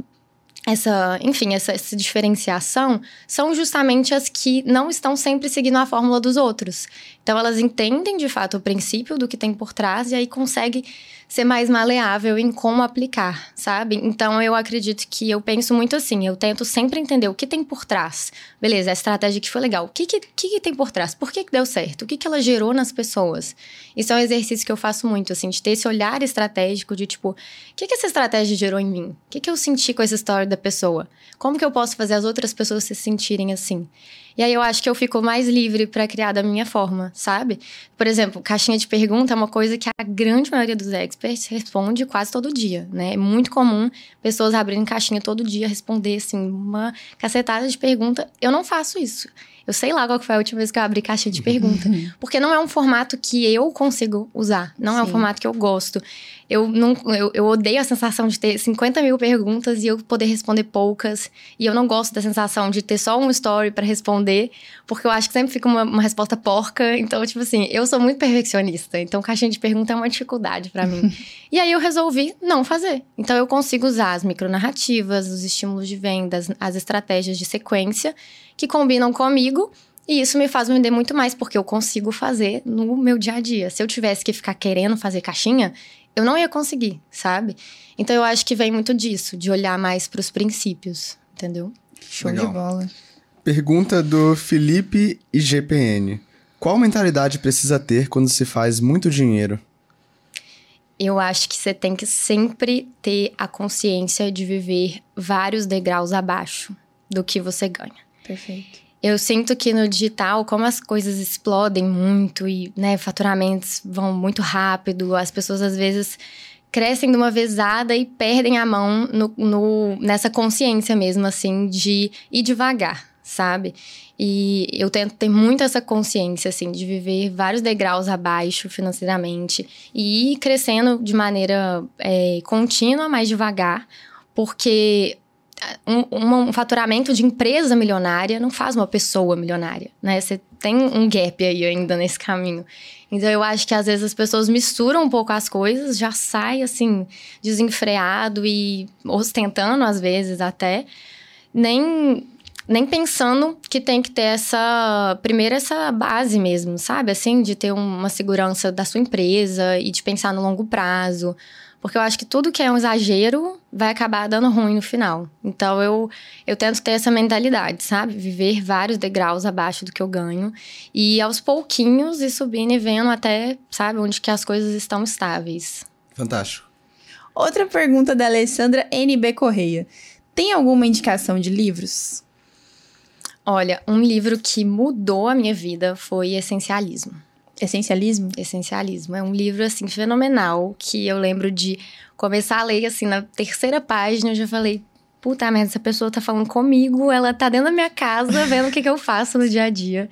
essa, enfim, essa, essa, diferenciação são justamente as que não estão sempre seguindo a fórmula dos outros. Então elas entendem de fato o princípio do que tem por trás e aí conseguem ser mais maleável em como aplicar, sabe? Então eu acredito que eu penso muito assim, eu tento sempre entender o que tem por trás. Beleza, a estratégia que foi legal. O que, que, que tem por trás? Por que, que deu certo? O que, que ela gerou nas pessoas? Isso é um exercício que eu faço muito, assim, de ter esse olhar estratégico de tipo, o que, que essa estratégia gerou em mim? O que, que eu senti com essa história da pessoa? Como que eu posso fazer as outras pessoas se sentirem assim? E aí eu acho que eu fico mais livre para criar da minha forma, sabe? Por exemplo, caixinha de pergunta é uma coisa que a grande maioria dos experts responde quase todo dia, né? É muito comum pessoas abrirem caixinha todo dia, responder assim uma cacetada de pergunta. Eu não faço isso. Eu sei lá qual foi a última vez que eu abri caixa de pergunta. porque não é um formato que eu consigo usar. Não Sim. é um formato que eu gosto. Eu, não, eu, eu odeio a sensação de ter 50 mil perguntas e eu poder responder poucas. E eu não gosto da sensação de ter só um story para responder, porque eu acho que sempre fica uma, uma, resposta porca. Então, tipo assim, eu sou muito perfeccionista. Então, caixinha de pergunta é uma dificuldade para mim. e aí eu resolvi não fazer. Então, eu consigo usar as micronarrativas, os estímulos de vendas, as estratégias de sequência que combinam comigo. E isso me faz vender muito mais, porque eu consigo fazer no meu dia a dia. Se eu tivesse que ficar querendo fazer caixinha, eu não ia conseguir, sabe? Então eu acho que vem muito disso, de olhar mais para os princípios, entendeu? Show Legal. de bola. Pergunta do Felipe IGPN. Qual mentalidade precisa ter quando se faz muito dinheiro? Eu acho que você tem que sempre ter a consciência de viver vários degraus abaixo do que você ganha. Perfeito. Eu sinto que no digital, como as coisas explodem muito e né, faturamentos vão muito rápido, as pessoas às vezes crescem de uma vezada e perdem a mão no, no, nessa consciência mesmo, assim, de ir devagar, sabe? E eu tento ter muito essa consciência, assim, de viver vários degraus abaixo financeiramente e ir crescendo de maneira é, contínua, mais devagar, porque um, um, faturamento de empresa milionária não faz uma pessoa milionária, né? Você tem um gap aí ainda nesse caminho. Então eu acho que às vezes as pessoas misturam um pouco as coisas, já sai assim desenfreado e ostentando às vezes até, nem nem pensando que tem que ter essa primeiro essa base mesmo, sabe? Assim, de ter uma segurança da sua empresa e de pensar no longo prazo. Porque eu acho que tudo que é um exagero vai acabar dando ruim no final. Então eu, eu tento ter essa mentalidade, sabe? Viver vários degraus abaixo do que eu ganho. E aos pouquinhos ir subindo e vendo até, sabe, onde que as coisas estão estáveis. Fantástico. Outra pergunta da Alessandra NB Correia. Tem alguma indicação de livros? Olha, um livro que mudou a minha vida foi Essencialismo. Essencialismo? Essencialismo. É um livro, assim, fenomenal, que eu lembro de começar a ler, assim, na terceira página, eu já falei, puta merda, essa pessoa tá falando comigo, ela tá dentro da minha casa, vendo o que, que eu faço no dia a dia.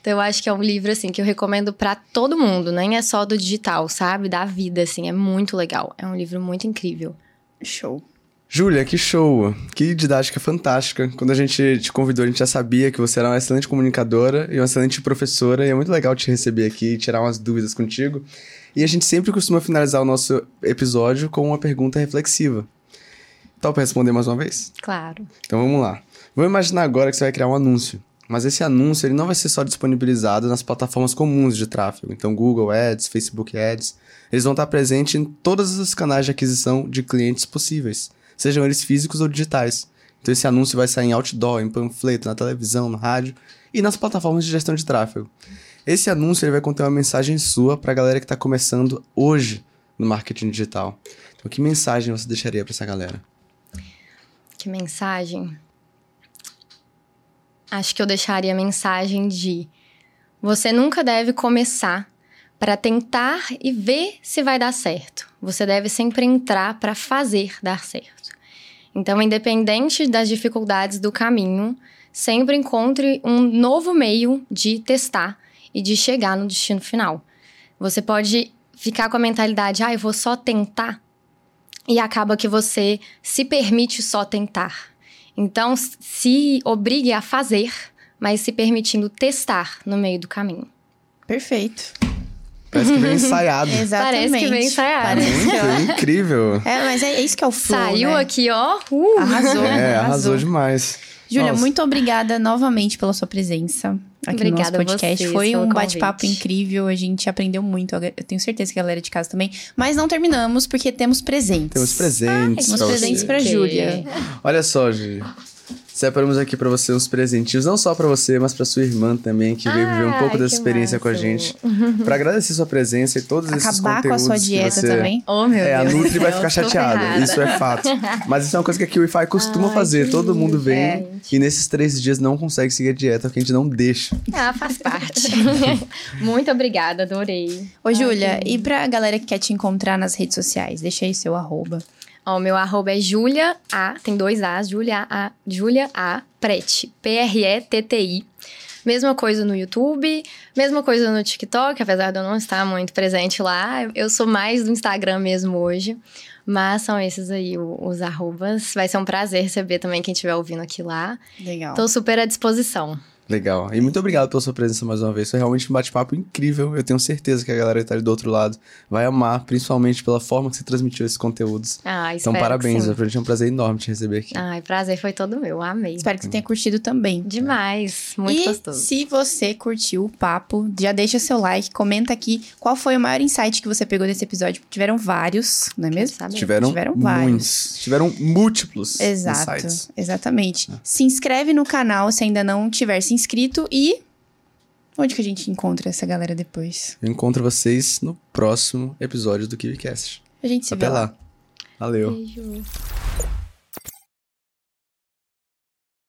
Então eu acho que é um livro, assim, que eu recomendo para todo mundo, nem é só do digital, sabe? Da vida, assim, é muito legal. É um livro muito incrível. Show. Júlia, que show! Que didática fantástica. Quando a gente te convidou, a gente já sabia que você era uma excelente comunicadora e uma excelente professora, e é muito legal te receber aqui e tirar umas dúvidas contigo. E a gente sempre costuma finalizar o nosso episódio com uma pergunta reflexiva. Então, para responder mais uma vez? Claro. Então vamos lá. Vamos imaginar agora que você vai criar um anúncio. Mas esse anúncio ele não vai ser só disponibilizado nas plataformas comuns de tráfego. Então, Google Ads, Facebook Ads. Eles vão estar presentes em todos os canais de aquisição de clientes possíveis sejam eles físicos ou digitais. Então esse anúncio vai sair em outdoor, em panfleto, na televisão, no rádio e nas plataformas de gestão de tráfego. Esse anúncio ele vai conter uma mensagem sua para a galera que está começando hoje no marketing digital. Então, que mensagem você deixaria para essa galera? Que mensagem? Acho que eu deixaria a mensagem de você nunca deve começar para tentar e ver se vai dar certo. Você deve sempre entrar para fazer dar certo. Então, independente das dificuldades do caminho, sempre encontre um novo meio de testar e de chegar no destino final. Você pode ficar com a mentalidade, ah, eu vou só tentar, e acaba que você se permite só tentar. Então, se obrigue a fazer, mas se permitindo testar no meio do caminho. Perfeito. Parece que vem ensaiado. Exatamente. Parece que vem ensaiado. Ó. Muito incrível. É, mas é isso que é o flow, Saiu né? aqui, ó. Uh. Arrasou. É, arrasou demais. Júlia, muito obrigada novamente pela sua presença aqui Obrigada no nosso podcast. vocês Foi um bate-papo incrível, a gente aprendeu muito. Eu tenho certeza que a galera de casa também. Mas não terminamos porque temos presentes. Temos presentes Temos pra presentes você. pra Júlia. Olha só, Júlia. Separamos aqui pra você uns presentinhos, não só pra você, mas pra sua irmã também, que veio viver um Ai, pouco dessa experiência com a massa. gente. Pra agradecer sua presença e todos esses Acabar com a conteúdos sua dieta você... também. Oh, meu É, a Deus. Nutri vai ficar chateada, ferrada. isso é fato. Mas isso é uma coisa que a KiwiFi costuma Ai, fazer. Todo mundo vem gente. e nesses três dias não consegue seguir a dieta, porque a gente não deixa. Ah, faz parte. Muito obrigada, adorei. Ô, Júlia, e pra galera que quer te encontrar nas redes sociais? Deixa aí seu arroba. Ó, o meu arroba é Julia A, tem dois As, Julia A, Julia A Preti, P-R-E-T-T-I. Mesma coisa no YouTube, mesma coisa no TikTok, apesar de eu não estar muito presente lá. Eu sou mais do Instagram mesmo hoje. Mas são esses aí os arrobas. Vai ser um prazer receber também quem estiver ouvindo aqui lá. Legal. Tô super à disposição. Legal. E muito obrigado pela sua presença mais uma vez. Foi realmente um bate-papo incrível. Eu tenho certeza que a galera que tá ali do outro lado vai amar, principalmente pela forma que você transmitiu esses conteúdos. Ah, Então, parabéns. é um prazer enorme te receber aqui. Ai, prazer foi todo meu. Amei. Espero que você tenha curtido também. Demais. Muito e gostoso. se você curtiu o papo, já deixa seu like, comenta aqui qual foi o maior insight que você pegou desse episódio. Tiveram vários, não é mesmo? Tiveram, Tiveram vários. muitos. Tiveram múltiplos Exato, insights. exatamente. Se inscreve no canal se ainda não tiver se inscrito e onde que a gente encontra essa galera depois? Eu encontro vocês no próximo episódio do KiwiCast. A gente se Até vê lá. lá. Valeu. Beijo.